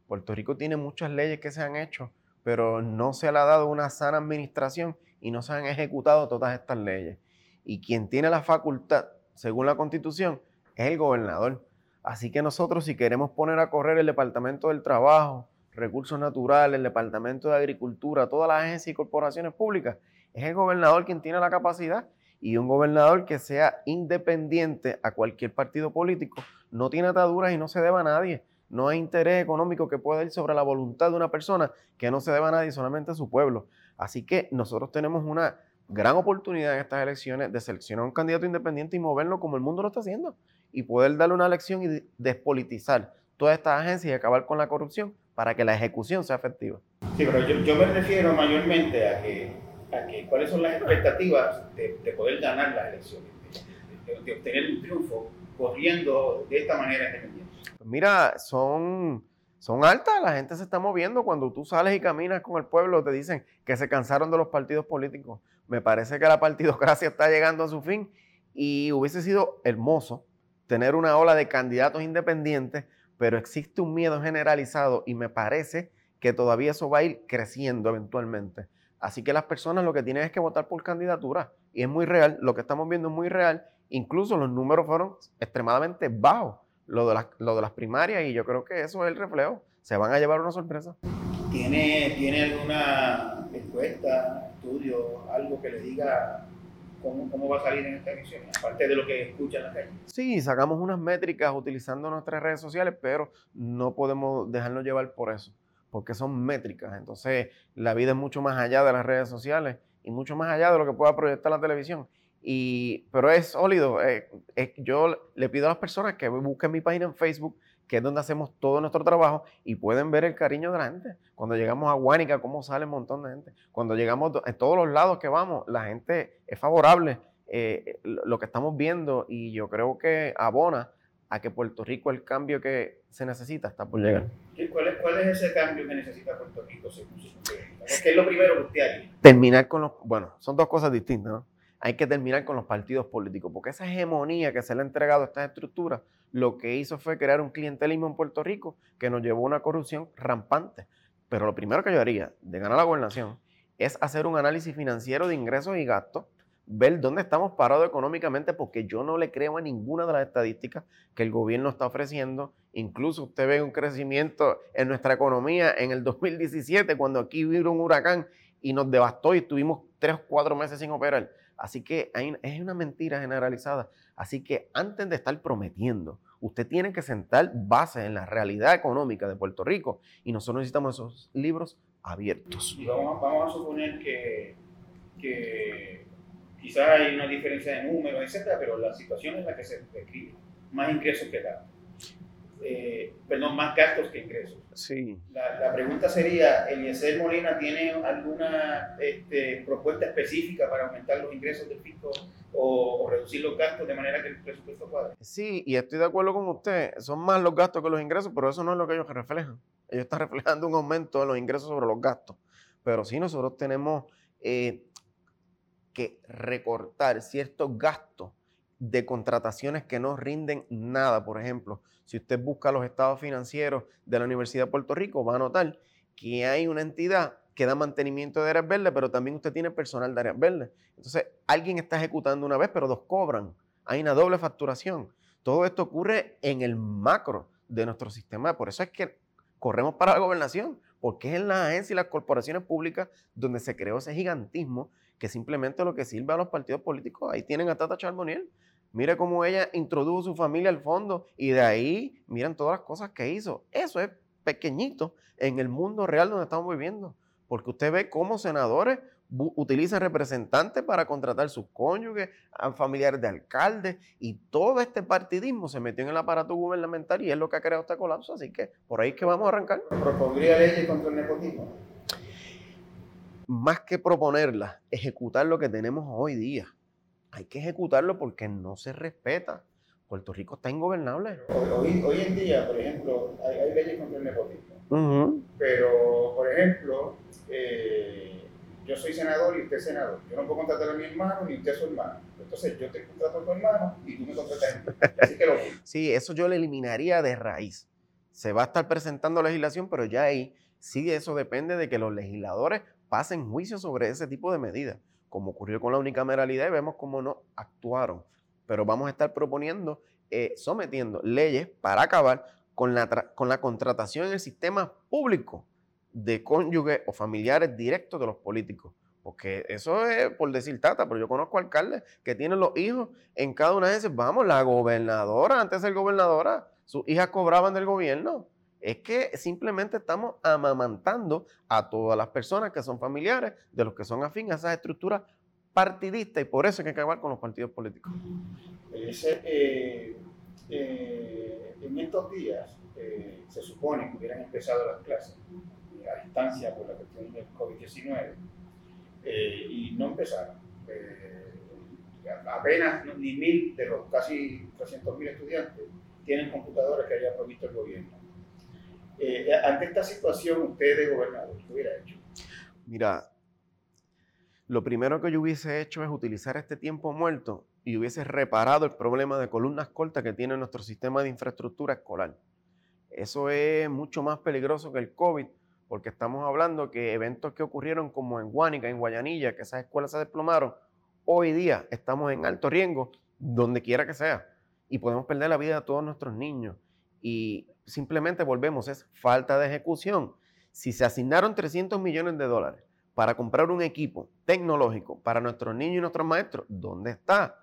Puerto Rico tiene muchas leyes que se han hecho, pero no se le ha dado una sana administración y no se han ejecutado todas estas leyes. Y quien tiene la facultad, según la constitución, es el gobernador. Así que nosotros si queremos poner a correr el Departamento del Trabajo, Recursos Naturales, el Departamento de Agricultura, todas las agencias y corporaciones públicas, es el gobernador quien tiene la capacidad y un gobernador que sea independiente a cualquier partido político no tiene ataduras y no se deba a nadie. No hay interés económico que pueda ir sobre la voluntad de una persona que no se deba a nadie, solamente a su pueblo. Así que nosotros tenemos una gran oportunidad en estas elecciones de seleccionar un candidato independiente y moverlo como el mundo lo está haciendo y poder darle una elección y despolitizar todas estas agencias y acabar con la corrupción para que la ejecución sea efectiva. Sí, pero yo me refiero mayormente a que cuáles son las expectativas de, poder ganar las elecciones, de, obtener un triunfo corriendo de esta manera independiente. Pues mira, son, son altas, la gente se está moviendo. Cuando tú sales y caminas con el pueblo, te dicen que se cansaron de los partidos políticos. Me parece que la partidocracia está llegando a su fin y hubiese sido hermoso tener una ola de candidatos independientes, pero existe un miedo generalizado y me parece que todavía eso va a ir creciendo eventualmente. Así que las personas lo que tienen es que votar por candidatura. Y es muy real, lo que estamos viendo es muy real. Incluso los números fueron extremadamente bajos, lo de, las, lo de las primarias, y yo creo que eso es el reflejo. Se van a llevar una sorpresa. ¿Tiene, ¿Tiene alguna encuesta, estudio, algo que le diga cómo, cómo va a salir en esta emisión, aparte de lo que escuchan en la calle. Sí, sacamos unas métricas utilizando nuestras redes sociales, pero no podemos dejarnos llevar por eso, porque son métricas. Entonces, la vida es mucho más allá de las redes sociales y mucho más allá de lo que pueda proyectar la televisión. Y, pero es sólido. Eh, yo le pido a las personas que busquen mi página en Facebook, que es donde hacemos todo nuestro trabajo y pueden ver el cariño de la gente. Cuando llegamos a Guánica, cómo sale un montón de gente. Cuando llegamos en todos los lados que vamos, la gente es favorable eh, lo que estamos viendo y yo creo que abona a que Puerto Rico el cambio que se necesita está por llegar. ¿Cuál es, cuál es ese cambio que necesita Puerto Rico? ¿Qué es lo primero que usted haría? Terminar con los... Bueno, son dos cosas distintas, ¿no? hay que terminar con los partidos políticos, porque esa hegemonía que se le ha entregado a estas estructuras, lo que hizo fue crear un clientelismo en Puerto Rico que nos llevó a una corrupción rampante. Pero lo primero que yo haría de ganar la gobernación es hacer un análisis financiero de ingresos y gastos, ver dónde estamos parados económicamente, porque yo no le creo a ninguna de las estadísticas que el gobierno está ofreciendo. Incluso usted ve un crecimiento en nuestra economía en el 2017, cuando aquí vino un huracán y nos devastó y estuvimos tres o cuatro meses sin operar. Así que es una mentira generalizada. Así que antes de estar prometiendo, usted tiene que sentar bases en la realidad económica de Puerto Rico y nosotros necesitamos esos libros abiertos. Y vamos, a suponer que, quizás hay una diferencia de números, etcétera, pero la situación en la que se describe, más ingresos que gastos. Eh, perdón, más gastos que ingresos. Sí. La, pregunta sería, ¿Eliezer Molina tiene alguna este, propuesta específica para aumentar los ingresos del fisco o, reducir los gastos de manera que el presupuesto cuadre? Sí, y estoy de acuerdo con usted. Son más los gastos que los ingresos, pero eso no es lo que ellos reflejan. Ellos están reflejando un aumento de los ingresos sobre los gastos. Pero sí, nosotros tenemos eh, que recortar ciertos gastos de contrataciones que no rinden nada. Por ejemplo, si usted busca los estados financieros de la Universidad de Puerto Rico, va a notar que hay una entidad que da mantenimiento de áreas verdes, pero también usted tiene personal de áreas verdes. Entonces, alguien está ejecutando una vez, pero dos cobran. Hay una doble facturación. Todo esto ocurre en el macro de nuestro sistema. Por eso es que corremos para la gobernación, porque es en las agencias y las corporaciones públicas donde se creó ese gigantismo que simplemente lo que sirve a los partidos políticos. Ahí tienen a Tata Charboniel. Mire cómo ella introdujo su familia al fondo y de ahí miren todas las cosas que hizo. Eso es pequeñito en el mundo real donde estamos viviendo. Porque usted ve cómo senadores utilizan representantes para contratar sus cónyuges, familiares de alcaldes y todo este partidismo se metió en el aparato gubernamental y es lo que ha creado este colapso. Así que por ahí es que vamos a arrancar. ¿Propondría leyes contra el nepotismo? Más que proponerlas, ejecutar lo que tenemos hoy día hay que ejecutarlo porque no se respeta. Puerto Rico está ingobernable. Hoy, hoy en día, por ejemplo, hay, leyes contra el nepotismo. Pero, por ejemplo, eh, yo soy senador y usted es senador. Yo no puedo contratar a mi hermano ni usted a su hermano. Entonces yo te contrato a tu hermano y tú me contratas a mí. Así que lo Sí, eso yo le eliminaría de raíz. Se va a estar presentando legislación, pero ya ahí sí eso depende de que los legisladores pasen juicio sobre ese tipo de medidas como ocurrió con la unicameralidad y vemos cómo no actuaron. Pero vamos a estar proponiendo, eh, sometiendo leyes para acabar con la, con la contratación en el sistema público de cónyuges o familiares directos de los políticos. Porque eso es por decir tata, pero yo conozco alcaldes que tienen los hijos en cada una de esas. Vamos, la gobernadora, antes de ser gobernadora, sus hijas cobraban del gobierno es que simplemente estamos amamantando a todas las personas que son familiares de los que son afines a esas estructuras partidistas y por eso hay que acabar con los partidos políticos. Eh, eh, en estos días eh, se supone que hubieran empezado las clases a distancia por la cuestión del COVID-19 y no empezaron. apenas ni mil de los casi 300.000 estudiantes tienen computadoras que haya provisto el gobierno eh, ante esta situación, usted de gobernador, ¿qué hubiera hecho? Mira, lo primero que yo hubiese hecho es utilizar este tiempo muerto y hubiese reparado el problema de columnas cortas que tiene nuestro sistema de infraestructura escolar. Eso es mucho más peligroso que el COVID, porque estamos hablando que eventos que ocurrieron como en Guánica, en Guayanilla, que esas escuelas se desplomaron, hoy día estamos en alto riesgo, donde quiera que sea, y podemos perder la vida de todos nuestros niños. Y simplemente volvemos, es falta de ejecución. Si se asignaron 300 millones de dólares para comprar un equipo tecnológico para nuestros niños y nuestros maestros, ¿dónde está?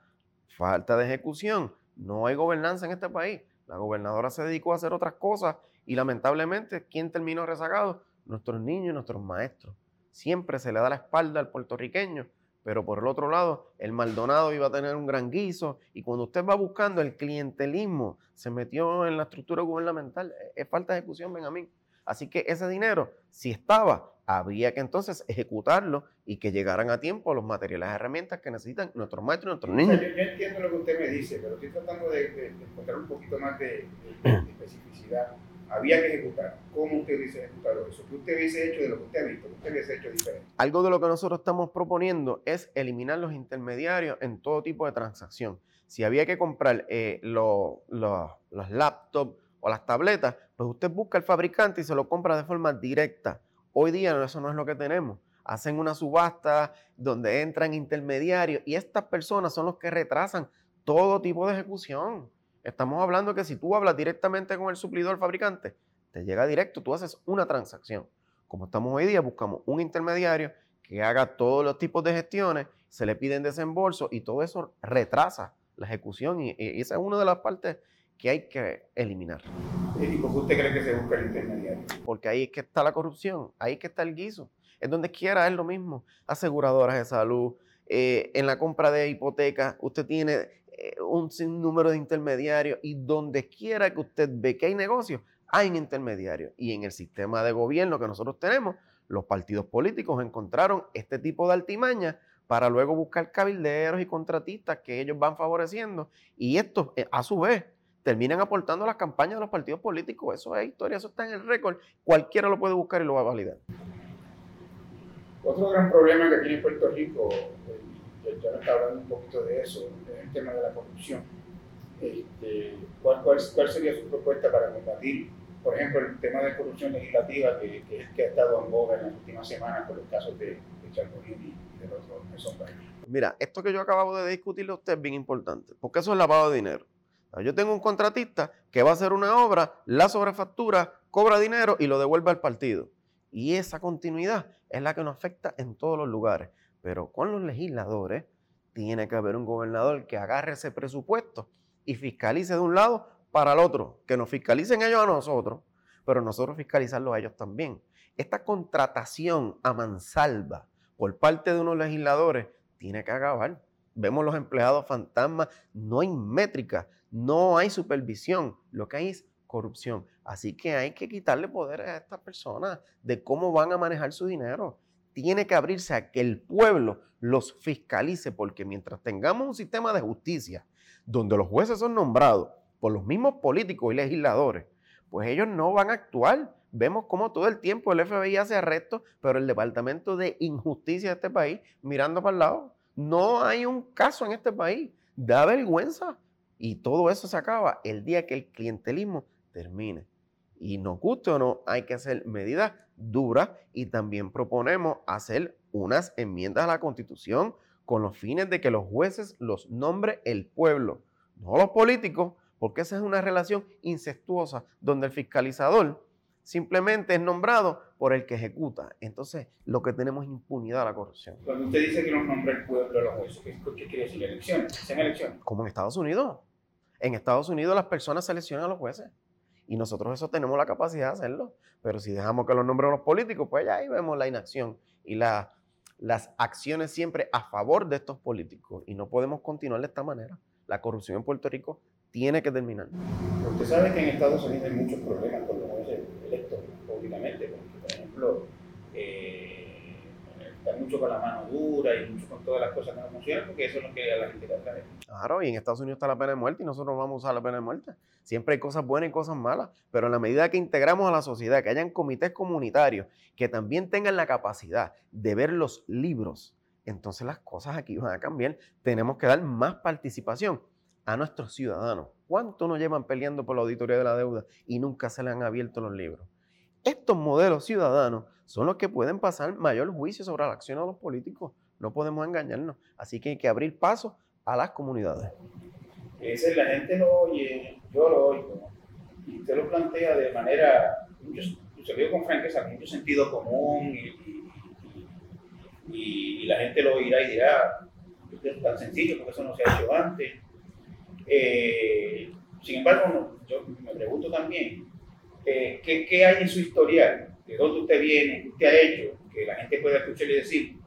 Falta de ejecución. No hay gobernanza en este país. La gobernadora se dedicó a hacer otras cosas y lamentablemente, ¿quién terminó rezagado? Nuestros niños y nuestros maestros. Siempre se le da la espalda al puertorriqueño, pero por el otro lado, el Maldonado iba a tener un gran guiso y cuando usted va buscando el clientelismo, se metió en la estructura gubernamental. Es falta de ejecución, Benjamín. Así que ese dinero, si estaba, había que entonces ejecutarlo y que llegaran a tiempo los materiales y herramientas que necesitan nuestros maestros y nuestros niños. yo, entiendo lo que usted me dice, pero estoy tratando de, encontrar un poquito más de, especificidad. Había que ejecutar. ¿Cómo usted hubiese ejecutado eso? ¿Qué usted hubiese hecho de lo que usted ha visto? ¿Qué usted hubiese hecho diferente? Algo de lo que nosotros estamos proponiendo es eliminar los intermediarios en todo tipo de transacción. Si había que comprar eh, los laptops o las tabletas, pues usted busca al fabricante y se lo compra de forma directa Hoy día eso no es lo que tenemos. Hacen una subasta donde entran intermediarios y estas personas son los que retrasan todo tipo de ejecución. Estamos hablando que si tú hablas directamente con el suplidor fabricante, te llega directo, tú haces una transacción. Como estamos hoy día, buscamos un intermediario que haga todos los tipos de gestiones, se le piden desembolso y todo eso retrasa la ejecución y, esa es una de las partes que hay que eliminar. ¿Y por qué usted cree que se busca el intermediario? Porque ahí es que está la corrupción, ahí es que está el guiso. En donde quiera es lo mismo. Aseguradoras de salud, eh, en la compra de hipotecas, usted tiene eh, un sinnúmero de intermediarios y donde quiera que usted ve que hay negocios, hay un intermediario. Y en el sistema de gobierno que nosotros tenemos, los partidos políticos encontraron este tipo de altimaña para luego buscar cabilderos y contratistas que ellos van favoreciendo. Y esto, eh, a su vez, terminan aportando las campañas de los partidos políticos. Eso es historia, eso está en el récord. Cualquiera lo puede buscar y lo va a validar. Otro gran problema que tiene Puerto Rico, eh, ya me está hablando un poquito de eso, es el tema de la corrupción. Este, ¿cuál, cuál, sería su propuesta para combatir, por ejemplo, el tema de corrupción legislativa que, que, ha estado en boga en las últimas semanas con los casos de, de y de los otros Mira, esto que yo acabo de discutirle a usted es bien importante, porque eso es lavado de dinero. Yo tengo un contratista que va a hacer una obra, la sobrefactura, cobra dinero y lo devuelve al partido. Y esa continuidad es la que nos afecta en todos los lugares. Pero con los legisladores tiene que haber un gobernador que agarre ese presupuesto y fiscalice de un lado para el otro. Que nos fiscalicen ellos a nosotros, pero nosotros fiscalizarlos a ellos también. Esta contratación a mansalva por parte de unos legisladores tiene que acabar. Vemos los empleados fantasmas, no hay métrica no hay supervisión, lo que hay es corrupción. Así que hay que quitarle poder a estas personas de cómo van a manejar su dinero. Tiene que abrirse a que el pueblo los fiscalice, porque mientras tengamos un sistema de justicia donde los jueces son nombrados por los mismos políticos y legisladores, pues ellos no van a actuar. Vemos cómo todo el tiempo el FBI hace arrestos, pero el Departamento de Injusticia de este país mirando para el lado. No hay un caso en este país. Da vergüenza. Y todo eso se acaba el día que el clientelismo termine. Y nos guste o no, hay que hacer medidas duras y también proponemos hacer unas enmiendas a la Constitución con los fines de que los jueces los nombre el pueblo, no los políticos, porque esa es una relación incestuosa donde el fiscalizador simplemente es nombrado por el que ejecuta. Entonces, lo que tenemos es impunidad a la corrupción. Cuando usted dice que los nombra el pueblo los jueces, ¿qué, quiere decir? ¿Elecciones? elecciones? Como en Estados Unidos. En Estados Unidos las personas seleccionan a los jueces y nosotros eso tenemos la capacidad de hacerlo. Pero si dejamos que los nombren los políticos, pues ya ahí vemos la inacción y las acciones siempre a favor de estos políticos. Y no podemos continuar de esta manera. La corrupción en Puerto Rico tiene que terminar. Usted sabe que en Estados Unidos hay muchos problemas con los electos públicamente. Porque, por ejemplo, con la mano dura y mucho con todas las cosas que no funcionan, porque eso es lo que a la gente le atrae. Claro, y en Estados Unidos está la pena de muerte y nosotros vamos a usar la pena de muerte. Siempre hay cosas buenas y cosas malas, pero en la medida que integramos a la sociedad, que hayan comités comunitarios que también tengan la capacidad de ver los libros, entonces las cosas aquí van a cambiar. Tenemos que dar más participación a nuestros ciudadanos. ¿Cuánto nos llevan peleando por la auditoría de la deuda y nunca se le han abierto los libros? Estos modelos ciudadanos son los que pueden pasar mayor juicio sobre la acción de los políticos. No podemos engañarnos. Así que hay que abrir paso a las comunidades. Ese, la gente lo oye, yo lo oigo, y usted lo plantea de manera, mucho, se con franqueza, mucho sentido común y, y, la gente lo oirá y dirá, es tan sencillo porque eso no se ha hecho antes. Eh, sin embargo, yo me pregunto también, eh, ¿qué, ¿qué, hay en su historial? ¿De dónde usted viene? ¿Qué usted ha hecho? Que la gente pueda escucharle y decir,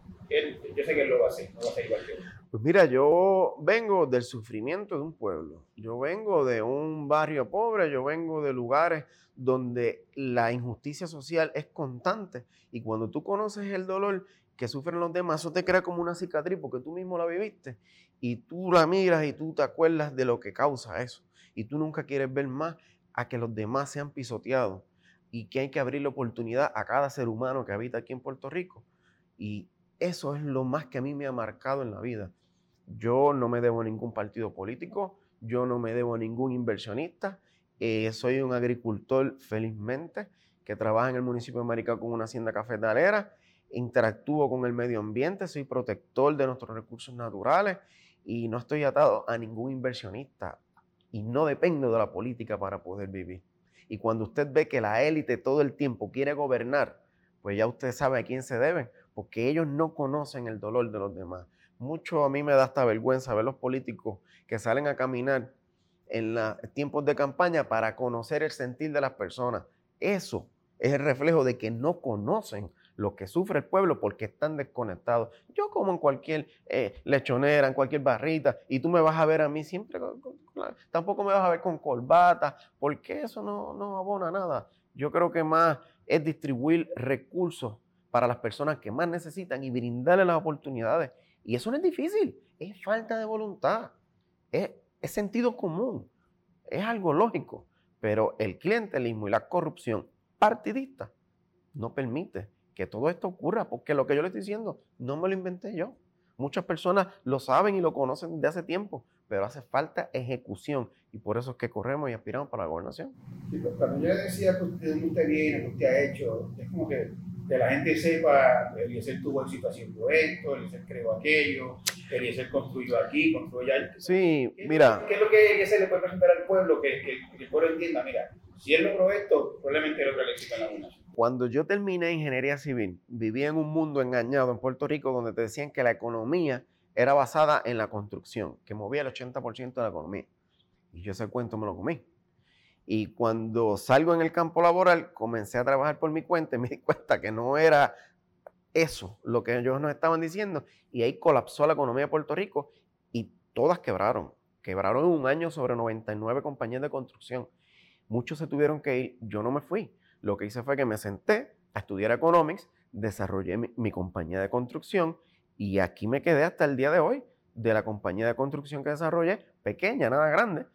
yo sé que él lo va a hacer, no va a ser igual que yo. Pues mira, yo vengo del sufrimiento de un pueblo, yo vengo de un barrio pobre, yo vengo de lugares donde la injusticia social es constante y cuando tú conoces el dolor que sufren los demás, eso te crea como una cicatriz porque tú mismo la viviste y tú la miras y tú te acuerdas de lo que causa eso y tú nunca quieres ver más a que los demás sean pisoteados y que hay que abrir la oportunidad a cada ser humano que habita aquí en Puerto Rico. Y eso es lo más que a mí me ha marcado en la vida. Yo no me debo a ningún partido político, yo no me debo a ningún inversionista, eh, soy un agricultor felizmente que trabaja en el municipio de Maricá con una hacienda cafetalera, interactúo con el medio ambiente, soy protector de nuestros recursos naturales y no estoy atado a ningún inversionista y no dependo de la política para poder vivir. Y cuando usted ve que la élite todo el tiempo quiere gobernar, pues ya usted sabe a quién se deben, porque ellos no conocen el dolor de los demás. Mucho a mí me da hasta vergüenza ver los políticos que salen a caminar en los tiempos de campaña para conocer el sentir de las personas. Eso es el reflejo de que no conocen lo que sufre el pueblo porque están desconectados. Yo como en cualquier eh, lechonera, en cualquier barrita, y tú me vas a ver a mí siempre, tampoco me vas a ver con corbata, porque eso no, no abona nada. Yo creo que más es distribuir recursos para las personas que más necesitan y brindarles las oportunidades. Y eso no es difícil, es falta de voluntad, es, es sentido común, es algo lógico, pero el clientelismo y la corrupción partidista no permite que todo esto ocurra, porque lo que yo le estoy diciendo no me lo inventé yo. Muchas personas lo saben y lo conocen desde hace tiempo, pero hace falta ejecución y por eso es que corremos y aspiramos para la gobernación. cuando yo decía que usted, usted viene, que usted ha hecho, es como que, que la gente sepa, Eliezer tuvo en situación esto, Eliezer creó aquello, Eliezer construyó aquí, construyó allá. Sí, mira. ¿Qué es lo que Eliezer le puede presentar al pueblo? Que, que, que el pueblo entienda, mira, si él logró esto, probablemente logra el éxito en la gobernación. Cuando yo terminé ingeniería civil, vivía en un mundo engañado en Puerto Rico donde te decían que la economía era basada en la construcción, que movía el 80% de la economía. Y yo ese cuento me lo comí. Y cuando salgo en el campo laboral, comencé a trabajar por mi cuenta y me di cuenta que no era eso lo que ellos nos estaban diciendo. Y ahí colapsó la economía de Puerto Rico y todas quebraron. Quebraron en un año sobre 99 compañías de construcción. Muchos se tuvieron que ir, yo no me fui lo que hice fue que me senté a estudiar economics, desarrollé mi, compañía de construcción y aquí me quedé hasta el día de hoy de la compañía de construcción que desarrollé, pequeña, nada grande.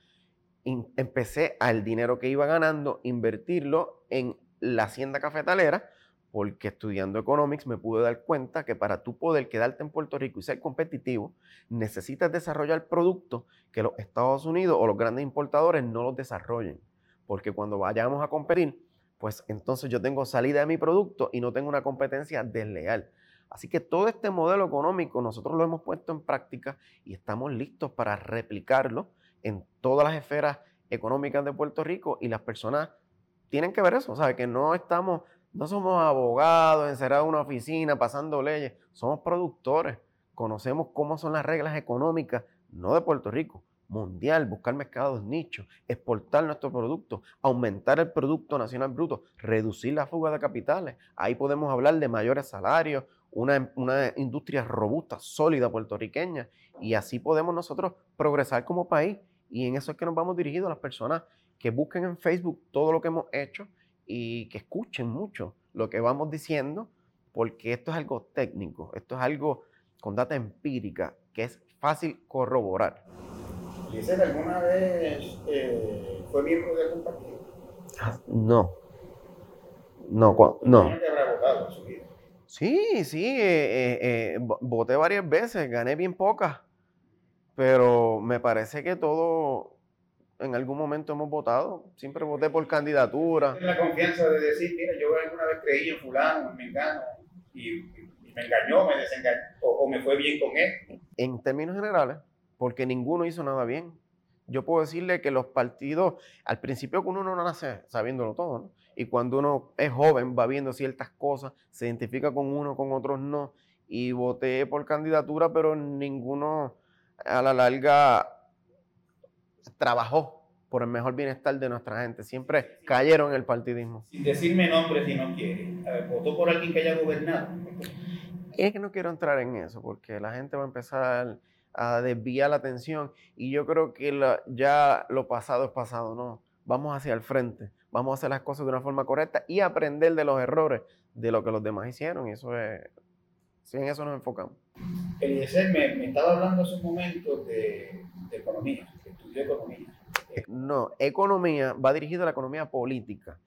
empecé al dinero que iba ganando, invertirlo en la hacienda cafetalera, porque estudiando economics me pude dar cuenta que para tú poder quedarte en Puerto Rico y ser competitivo, necesitas desarrollar productos que los Estados Unidos o los grandes importadores no los desarrollen. Porque cuando vayamos a competir, pues entonces yo tengo salida de mi producto y no tengo una competencia desleal. Así que todo este modelo económico nosotros lo hemos puesto en práctica y estamos listos para replicarlo en todas las esferas económicas de Puerto Rico y las personas tienen que ver eso, ¿sabes? Que no estamos, no somos abogados encerrados en una oficina pasando leyes, somos productores, conocemos cómo son las reglas económicas, no de Puerto Rico, mundial, buscar mercados nichos, exportar nuestro producto, aumentar el Producto Nacional Bruto, reducir la fuga de capitales. Ahí podemos hablar de mayores salarios, una, una, industria robusta, sólida puertorriqueña, y así podemos nosotros progresar como país. Y en eso es que nos vamos dirigidos a las personas que busquen en Facebook todo lo que hemos hecho y que escuchen mucho lo que vamos diciendo, porque esto es algo técnico, esto es algo con data empírica que es fácil corroborar. ¿Eliezer alguna vez eh, fue miembro de algún partido? No. No, no. su vida? Sí, sí, eh, eh, voté varias veces, gané bien pocas, pero me parece que todo en algún momento hemos votado, siempre voté por candidatura. ¿Tienes la confianza de decir, mira, yo alguna vez creí en fulano, me engano, y, me engañó, me desengañó, o, o me fue bien con él? En términos generales, porque ninguno hizo nada bien. Yo puedo decirle que los partidos, al principio que uno no nace sabiéndolo todo, ¿no? Y cuando uno es joven va viendo ciertas cosas, se identifica con uno, con otros no, y voté por candidatura, pero ninguno a la larga trabajó por el mejor bienestar de nuestra gente. Siempre cayeron en el partidismo. Sin decirme nombre si no quiere. ¿Votó por alguien que haya gobernado? Es que no quiero entrar en eso, porque la gente va a empezar a desviar la atención y yo creo que ya lo pasado es pasado, ¿no? Vamos hacia el frente, vamos a hacer las cosas de una forma correcta y aprender de los errores de lo que los demás hicieron y eso es, si en eso nos enfocamos. Eliezer me, me estaba hablando hace un momento de, economía, que estudió economía. No, economía va dirigido a la economía política.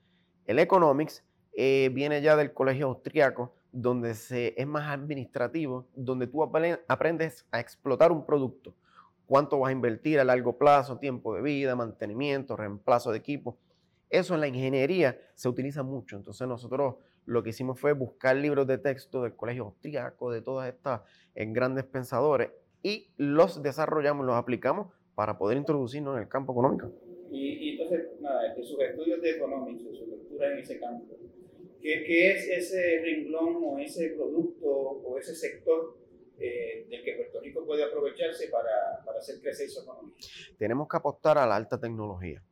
El economics eh, viene ya del colegio austriaco, donde se, es más administrativo, donde tú aprendes a explotar un producto. Cuánto vas a invertir a largo plazo, tiempo de vida, mantenimiento, reemplazo de equipo. Eso en la ingeniería se utiliza mucho. Entonces nosotros lo que hicimos fue buscar libros de texto del colegio austriaco, de todas estas eh, grandes pensadores, y los desarrollamos, los aplicamos para poder introducirnos en el campo económico. Y, entonces, nada, de sus estudios de economía, de su lectura en ese campo, ¿qué, es ese renglón o ese producto o ese sector eh, del que Puerto Rico puede aprovecharse para, para hacer crecer su economía? Tenemos que apostar a la alta tecnología,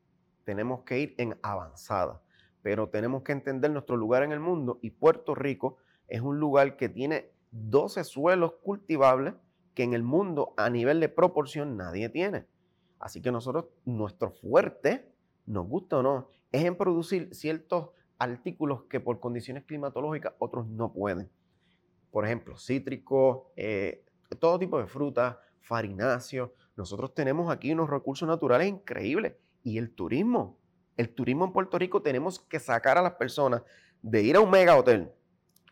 tenemos que ir en avanzada, pero tenemos que entender nuestro lugar en el mundo y Puerto Rico es un lugar que tiene 12 suelos cultivables que en el mundo a nivel de proporción nadie tiene. Así que nosotros, nuestro fuerte, nos gusta o no, es en producir ciertos artículos que por condiciones climatológicas otros no pueden. Por ejemplo, cítricos, eh, todo tipo de frutas, farináceos. Nosotros tenemos aquí unos recursos naturales increíbles. Y el turismo. El turismo en Puerto Rico tenemos que sacar a las personas de ir a un mega hotel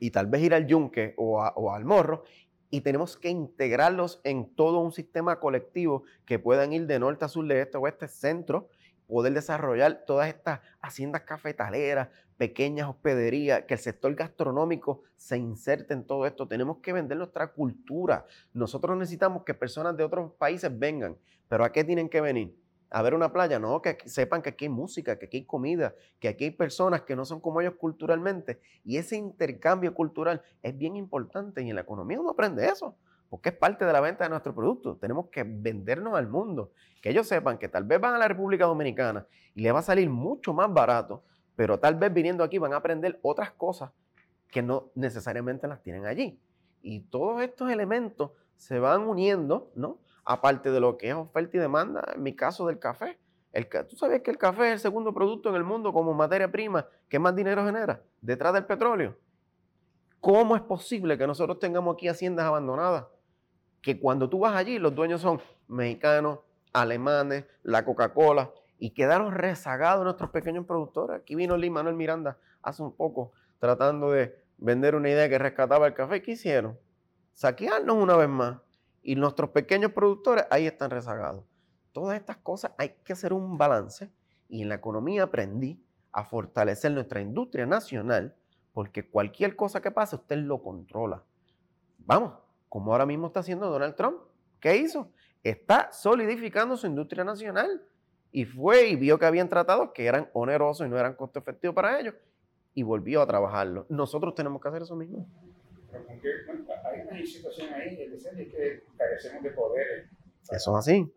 y tal vez ir al yunque o, o al morro y tenemos que integrarlos en todo un sistema colectivo que puedan ir de norte a sur, de este a oeste, centro, poder desarrollar todas estas haciendas cafetaleras, pequeñas hospederías, que el sector gastronómico se inserte en todo esto. Tenemos que vender nuestra cultura. Nosotros necesitamos que personas de otros países vengan, pero ¿a qué tienen que venir? a ver una playa, no, que sepan que aquí hay música, que aquí hay comida, que aquí hay personas que no son como ellos culturalmente. Y ese intercambio cultural es bien importante y en la economía uno aprende eso, porque es parte de la venta de nuestro producto. Tenemos que vendernos al mundo, que ellos sepan que tal vez van a la República Dominicana y les va a salir mucho más barato, pero tal vez viniendo aquí van a aprender otras cosas que no necesariamente las tienen allí. Y todos estos elementos se van uniendo, ¿no? aparte de lo que es oferta y demanda, en mi caso del café. El, ¿Tú sabes que el café es el segundo producto en el mundo como materia prima que más dinero genera detrás del petróleo? ¿Cómo es posible que nosotros tengamos aquí haciendas abandonadas? Que cuando tú vas allí, los dueños son mexicanos, alemanes, la Coca-Cola, y quedaron rezagados nuestros pequeños productores. Aquí vino Lee Manuel Miranda hace un poco tratando de vender una idea que rescataba el café. ¿Qué hicieron? Saquearnos una vez más y nuestros pequeños productores ahí están rezagados. Todas estas cosas hay que hacer un balance y en la economía aprendí a fortalecer nuestra industria nacional porque cualquier cosa que pase usted lo controla. Vamos, como ahora mismo está haciendo Donald Trump. ¿Qué hizo? Está solidificando su industria nacional y fue y vio que habían tratados que eran onerosos y no eran costo efectivo para ellos y volvió a trabajarlo. Nosotros tenemos que hacer eso mismo hay una situación ahí, es que carecemos de poderes. Eso es así.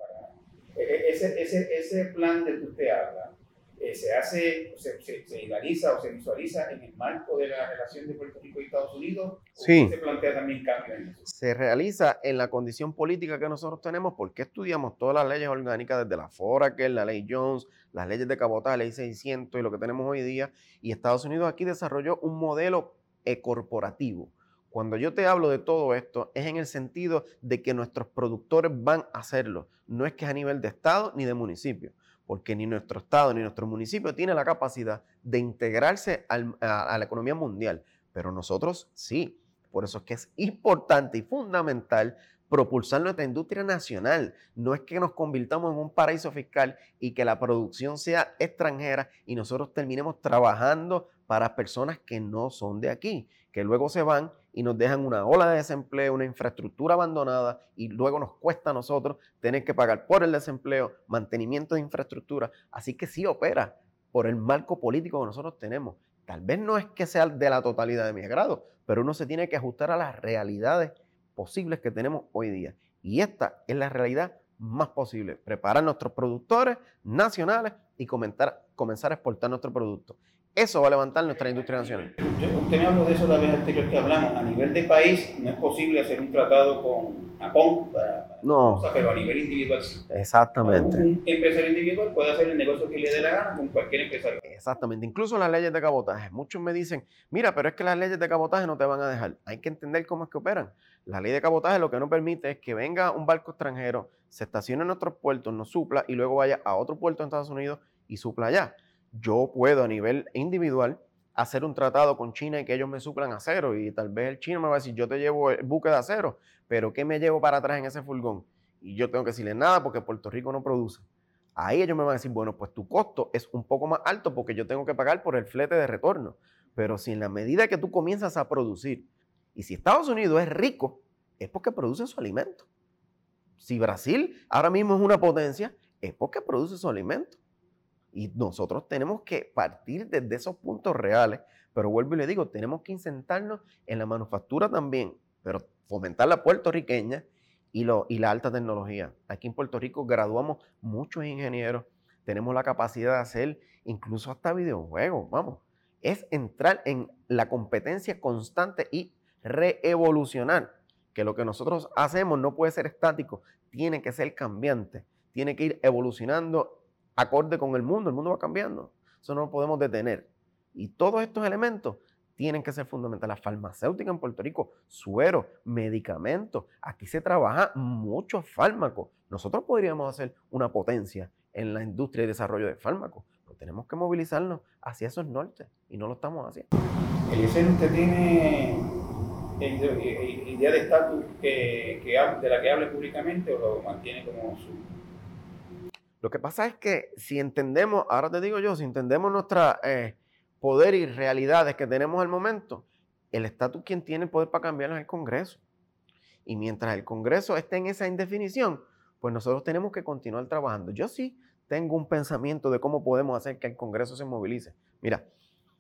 E, e, ese, ese, ese plan del que usted habla eh, se hace, se, se, idealiza o se visualiza en el marco de la relación de Puerto Rico y Estados Unidos. Sí. ¿Se plantea también cambios Se realiza en la condición política que nosotros tenemos porque estudiamos todas las leyes orgánicas desde la FORA, que es la ley Jones, las leyes de cabotaje, la ley 600 y lo que tenemos hoy día. Y Estados Unidos aquí desarrolló un modelo corporativo cuando yo te hablo de todo esto, es en el sentido de que nuestros productores van a hacerlo. No es que es a nivel de Estado ni de municipio, porque ni nuestro Estado ni nuestro municipio tiene la capacidad de integrarse a, a la economía mundial. Pero nosotros sí. Por eso es que es importante y fundamental propulsar nuestra industria nacional. No es que nos convirtamos en un paraíso fiscal y que la producción sea extranjera y nosotros terminemos trabajando para personas que no son de aquí, que luego se van y nos dejan una ola de desempleo, una infraestructura abandonada y luego nos cuesta a nosotros tener que pagar por el desempleo, mantenimiento de infraestructura. Así que sí opera por el marco político que nosotros tenemos, Tal vez no es que sea de la totalidad de mi agrado, pero uno se tiene que ajustar a las realidades posibles que tenemos hoy día. Y esta es la realidad más posible. Preparar nuestros productores nacionales y comenzar, comenzar a exportar nuestro producto. Eso va a levantar nuestra industria nacional. usted me habló de eso la vez anterior que hablamos. A nivel de país no es posible hacer un tratado con Japón para, no. pero a nivel individual sí. Exactamente. Un empresario individual puede hacer el negocio que le dé la gana con cualquier empresario. Exactamente. Incluso las leyes de cabotaje. Muchos me dicen, mira, pero es que las leyes de cabotaje no te van a dejar. Hay que entender cómo es que operan. La ley de cabotaje lo que no permite es que venga un barco extranjero, se estacione en nuestros puertos, nos supla y luego vaya a otro puerto en Estados Unidos y supla allá yo puedo a nivel individual hacer un tratado con China y que ellos me suplan acero y tal vez el chino me va a decir, yo te llevo el buque de acero, pero ¿qué me llevo para atrás en ese furgón? Y yo tengo que decirle nada porque Puerto Rico no produce. Ahí ellos me van a decir, bueno, pues tu costo es un poco más alto porque yo tengo que pagar por el flete de retorno. Pero si en la medida que tú comienzas a producir, y si Estados Unidos es rico, es porque produce su alimento. Si Brasil ahora mismo es una potencia, es porque produce su alimento. Y nosotros tenemos que partir desde esos puntos reales, pero vuelvo y le digo, tenemos que insertarnos en la manufactura también, pero fomentar la puertorriqueña y, lo, y la alta tecnología. Aquí en Puerto Rico graduamos muchos ingenieros, tenemos la capacidad de hacer incluso hasta videojuegos, vamos. Es entrar en la competencia constante y reevolucionar, que lo que nosotros hacemos no puede ser estático, tiene que ser cambiante, tiene que ir evolucionando acorde con el mundo, el mundo va cambiando. Eso no lo podemos detener. Y todos estos elementos tienen que ser fundamentales. La farmacéutica en Puerto Rico, suero, medicamentos. Aquí se trabaja muchos fármacos. Nosotros podríamos hacer una potencia en la industria de desarrollo de fármacos, pero tenemos que movilizarnos hacia esos nortes y no lo estamos haciendo. Eliezer, ¿usted tiene idea de estatus que, de la que hable públicamente o lo mantiene como su lo que pasa es que si entendemos, ahora te digo yo, si entendemos nuestra eh, poder y realidades que tenemos al momento, el estatus quien tiene el poder para cambiarlo es el Congreso. Y mientras el Congreso esté en esa indefinición, pues nosotros tenemos que continuar trabajando. Yo sí tengo un pensamiento de cómo podemos hacer que el Congreso se movilice. Mira,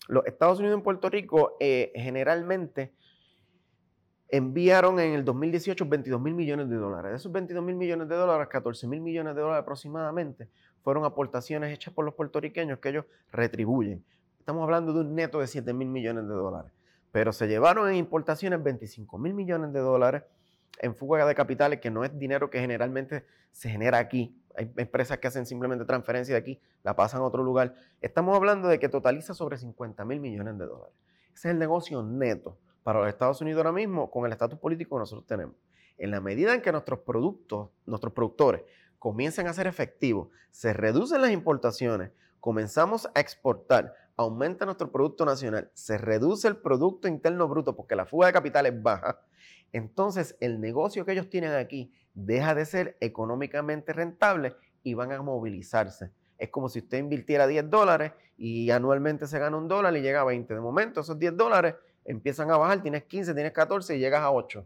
los Estados Unidos y Puerto Rico eh, generalmente enviaron en el 2018 22 mil millones de dólares. De esos 22 mil millones de dólares, 14 mil millones de dólares aproximadamente fueron aportaciones hechas por los puertorriqueños que ellos retribuyen. Estamos hablando de un neto de 7 mil millones de dólares. Pero se llevaron en importaciones 25 mil millones de dólares en fuga de capitales, que no es dinero que generalmente se genera aquí. Hay empresas que hacen simplemente transferencia de aquí, la pasan a otro lugar. Estamos hablando de que totaliza sobre 50 mil millones de dólares. Ese es el negocio neto para los Estados Unidos ahora mismo con el estatus político que nosotros tenemos. En la medida en que nuestros productos, nuestros productores comiencen a ser efectivos, se reducen las importaciones, comenzamos a exportar, aumenta nuestro producto nacional, se reduce el Producto Interno Bruto porque la fuga de capital es baja, entonces el negocio que ellos tienen aquí deja de ser económicamente rentable y van a movilizarse. Es como si usted invirtiera 10 dólares y anualmente se gana un dólar y llega a 20. De momento esos 10 dólares empiezan a bajar, tienes 15, tienes 14 y llegas a 8.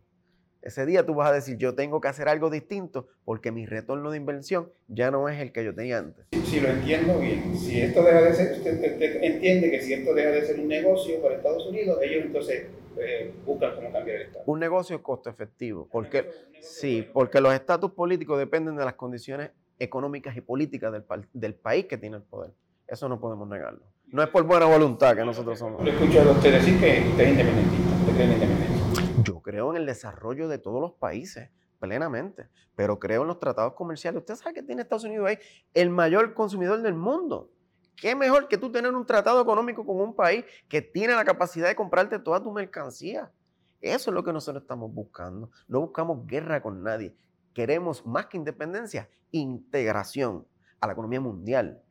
Ese día tú vas a decir, yo tengo que hacer algo distinto porque mi retorno de inversión ya no es el que yo tenía antes. Si, lo entiendo bien, si esto deja de ser, usted, entiende que si esto deja de ser un negocio para Estados Unidos, ellos entonces eh, buscan cómo cambiar el Estado. Un negocio costo efectivo, porque sí, porque los estatus políticos dependen de las condiciones económicas y políticas del, del país que tiene el poder. Eso no podemos negarlo. No es por buena voluntad que nosotros somos. Lo escucho a usted decir que usted es independentista. ¿Usted cree en independencia? Yo creo en el desarrollo de todos los países, plenamente. Pero creo en los tratados comerciales. Usted sabe que tiene Estados Unidos ahí el mayor consumidor del mundo. ¿Qué mejor que tú tener un tratado económico con un país que tiene la capacidad de comprarte toda tu mercancía? Eso es lo que nosotros estamos buscando. No buscamos guerra con nadie. Queremos más que independencia, integración a la economía mundial.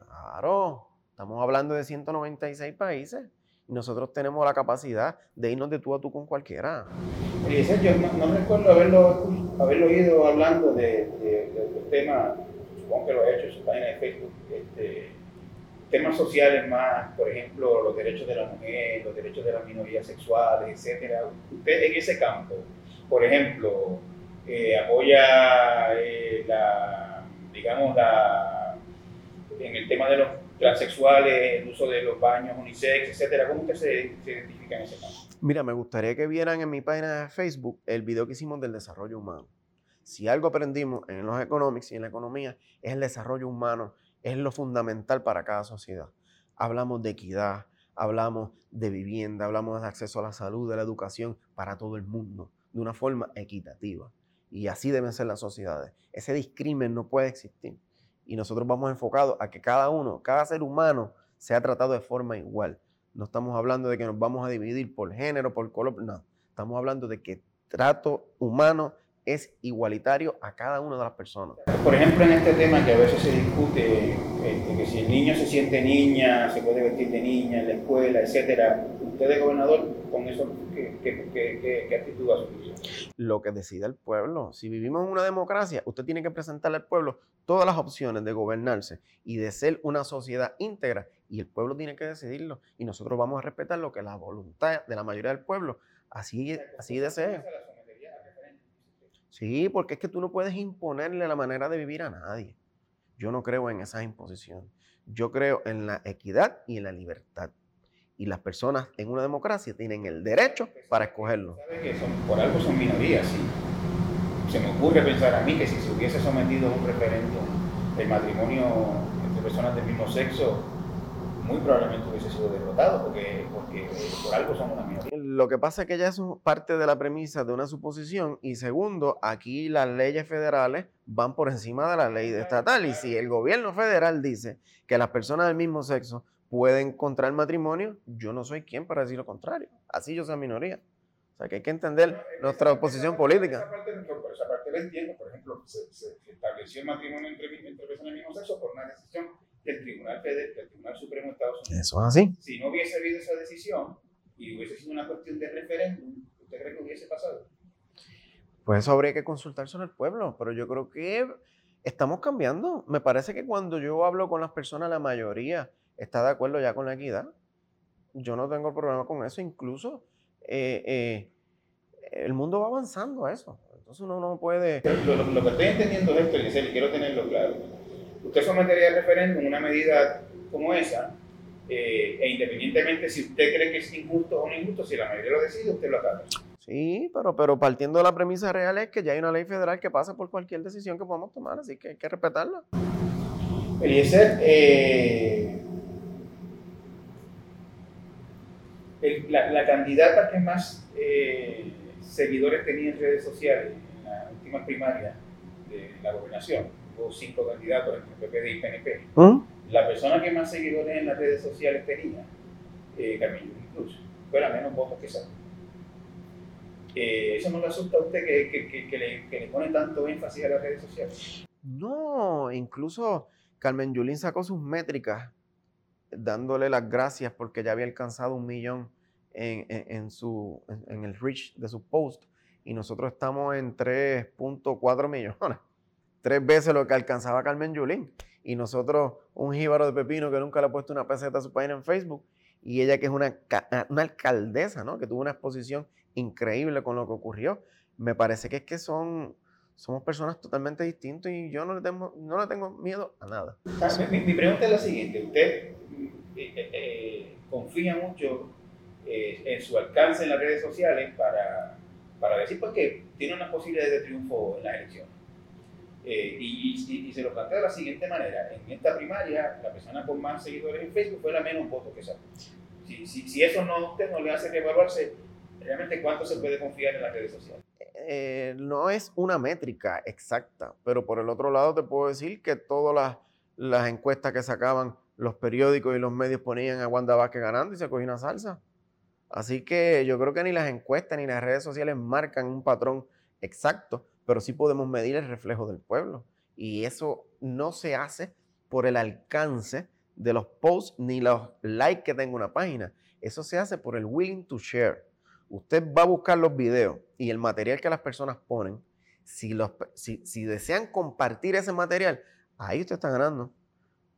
Claro, estamos hablando de 196 países y nosotros tenemos la capacidad de irnos de tú a tú con cualquiera. yo no, recuerdo haberlo, haberlo oído hablando de, los temas, supongo que lo ha hecho en su página de Facebook, este, temas sociales más, por ejemplo, los derechos de la mujer, los derechos de las minorías sexuales, etcétera. Usted en ese campo, por ejemplo, eh, apoya eh, la, digamos, la en el tema de los transexuales, el uso de los baños unisex, etcétera. ¿Cómo usted se, identifica en ese campo? Mira, me gustaría que vieran en mi página de Facebook el video que hicimos del desarrollo humano. Si algo aprendimos en los economics y en la economía es el desarrollo humano, es lo fundamental para cada sociedad. Hablamos de equidad, hablamos de vivienda, hablamos de acceso a la salud, de la educación para todo el mundo, de una forma equitativa. Y así deben ser las sociedades. Ese discrimen no puede existir. Y nosotros vamos enfocados a que cada uno, cada ser humano, sea tratado de forma igual. No estamos hablando de que nos vamos a dividir por género, por color, no. Estamos hablando de que trato humano es igualitario a cada una de las personas. Por ejemplo, en este tema que a veces se discute, este, que si el niño se siente niña, se puede vestir de niña en la escuela, etcétera. Usted es gobernador, con eso, ¿qué, qué, qué, qué actitud? Lo que decida el pueblo. Si vivimos en una democracia, usted tiene que presentarle al pueblo todas las opciones de gobernarse y de ser una sociedad íntegra y el pueblo tiene que decidirlo y nosotros vamos a respetar lo que la voluntad de la mayoría del pueblo así, así desea. Sí, porque es que tú no puedes imponerle la manera de vivir a nadie. Yo no creo en esas imposiciones. Yo creo en la equidad y en la libertad. Y las personas en una democracia tienen el derecho para escogerlo. Sabe que son, por algo son minorías, sí. Se me ocurre pensar a mí que si se hubiese sometido a un referéndum el matrimonio entre personas del mismo sexo, muy probablemente hubiese sido derrotado porque, porque eh, por algo son una minoría. Lo que pasa es que ya es parte de la premisa de una suposición y segundo, aquí las leyes federales van por encima de la ley estatal y si el gobierno federal dice que las personas del mismo sexo pueden contraer matrimonio, yo no soy quien para decir lo contrario. Así yo soy minoría. O sea que hay que entender nuestra oposición política. Esa parte, por esa parte la entiendo. Por ejemplo, se, se estableció el matrimonio entre, entre personas del mismo sexo por una decisión del Tribunal, Federal, del Tribunal Supremo de Estados Unidos. Eso es así. Si no hubiese habido esa decisión y hubiese sido una cuestión de referéndum, ¿usted cree que hubiese pasado? Pues eso habría que consultárselo al pueblo, pero yo creo que estamos cambiando. Me parece que cuando yo hablo con las personas, la mayoría está de acuerdo ya con la equidad. Yo no tengo problema con eso. Incluso eh, eh, el mundo va avanzando a eso. Entonces uno no puede... Lo, lo, lo que estoy entendiendo de esto, y quiero tenerlo claro usted sometería al referéndum una medida como esa, eh, e independientemente si usted cree que es injusto o no injusto, si la mayoría lo decide, usted lo acata. Sí, pero, pero partiendo de la premisa real es que ya hay una ley federal que pasa por cualquier decisión que podamos tomar, así que hay que respetarla. Eliezer, eh, el, la, la, candidata que más eh, seguidores tenía en redes sociales en la última primaria de la gobernación hubo cinco candidatos entre PPD y PNP. ¿Mm? La persona que más seguidores en las redes sociales tenía, eh, Carmen Cruz, fue la menos votos que sacó. Eh, ¿Eso no le asusta a usted que, que, que, le, que, le, pone tanto énfasis a las redes sociales? No, incluso Carmen Yulín sacó sus métricas dándole las gracias porque ya había alcanzado un millón en, en, su, en el reach de su post y nosotros estamos en 3.4 millones tres veces lo que alcanzaba Carmen Yulín. Y nosotros, un jíbaro de pepino que nunca le ha puesto una peseta a su página en Facebook, y ella que es una, una alcaldesa, ¿no? Que tuvo una exposición increíble con lo que ocurrió. Me parece que es que son, somos personas totalmente distintas y yo no le tengo, no le tengo miedo a nada. Mi, pregunta es la siguiente. Usted eh, eh, eh confía mucho en su alcance en las redes sociales para, para decir pues, que tiene una posibilidad de triunfo en las elecciones. Eh, y, y, y, se lo planteo de la siguiente manera. En esta primaria, la persona con más seguidores en Facebook fue la menos votos que sacó. Si, si, si, eso no usted no le hace reevaluarse, realmente cuánto se puede confiar en las redes sociales. Eh, no es una métrica exacta, pero por el otro lado te puedo decir que todas las, las encuestas que sacaban los periódicos y los medios ponían a Wanda Vázquez ganando y se cogió una salsa. Así que yo creo que ni las encuestas ni las redes sociales marcan un patrón exacto, pero sí podemos medir el reflejo del pueblo. Y eso no se hace por el alcance de los posts ni los likes que tenga una página. Eso se hace por el willing to share. Usted va a buscar los videos y el material que las personas ponen. Si, los, si, desean compartir ese material, ahí usted está ganando.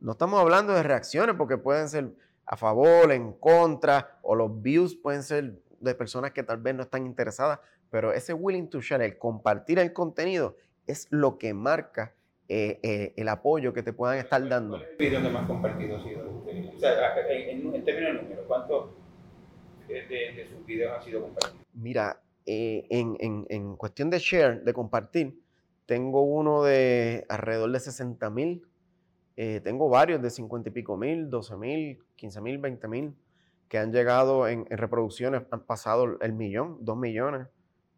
No estamos hablando de reacciones porque pueden ser a favor, en contra, o los views pueden ser de personas que tal vez no están interesadas, pero ese willing to share, el compartir el contenido, es lo que marca eh, eh, el apoyo que te puedan estar dando. ¿Cuál es el video más compartido ha sido? sea, en, en términos de números, ¿cuántos de, de, sus videos han sido compartidos? Mira, eh, en, en, en, cuestión de share, de compartir, tengo uno de alrededor de 60 mil. Tengo varios de 50 y pico mil, 12 mil, 15 mil, 20 mil que han llegado en, en, reproducciones, han pasado el millón, dos millones.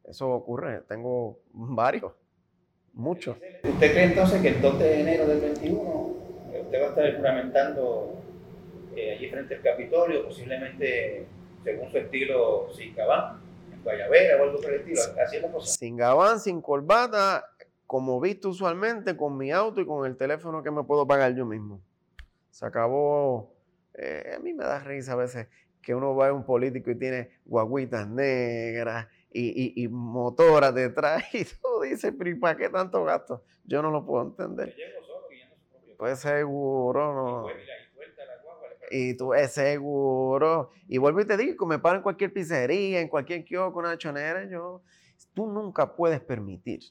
Eso ocurre, tengo varios, muchos. ¿Usted cree entonces que el 2 de enero del 21 usted va a estar juramentando eh, allí frente al Capitolio, posiblemente según su estilo sin gabán, en Guayabera o algo por el estilo? Así es la cosa. Sin gabán, sin corbata, como visto usualmente, con mi auto y con el teléfono que me puedo pagar yo mismo. Se acabó. Eh, a mí me da risa a veces que uno va a un político y tiene guaguitas negras y, y, motoras detrás y tú dices, pero ¿y para qué tanto gasto? Yo no lo puedo entender. Pues seguro, no. Y tú es seguro. Y vuelvo y te digo, me paro en cualquier pizzería, en cualquier kiosco, una chonera, yo... Tú nunca puedes permitir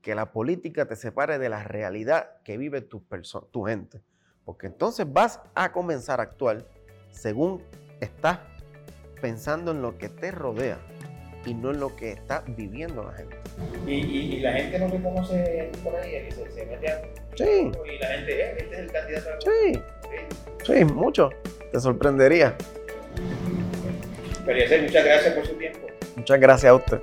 que la política te separe de la realidad que vive tu, tu gente. Porque entonces vas a comenzar a actuar según estás pensando en lo que te rodea y no en lo que está viviendo la gente. Y, y, la gente no reconoce por ahí, se, se mete a... Sí. Y la gente, eh, este es el candidato. Sí. sí. Sí, mucho. Te sorprendería. Pero muchas gracias por su tiempo. Muchas gracias a usted.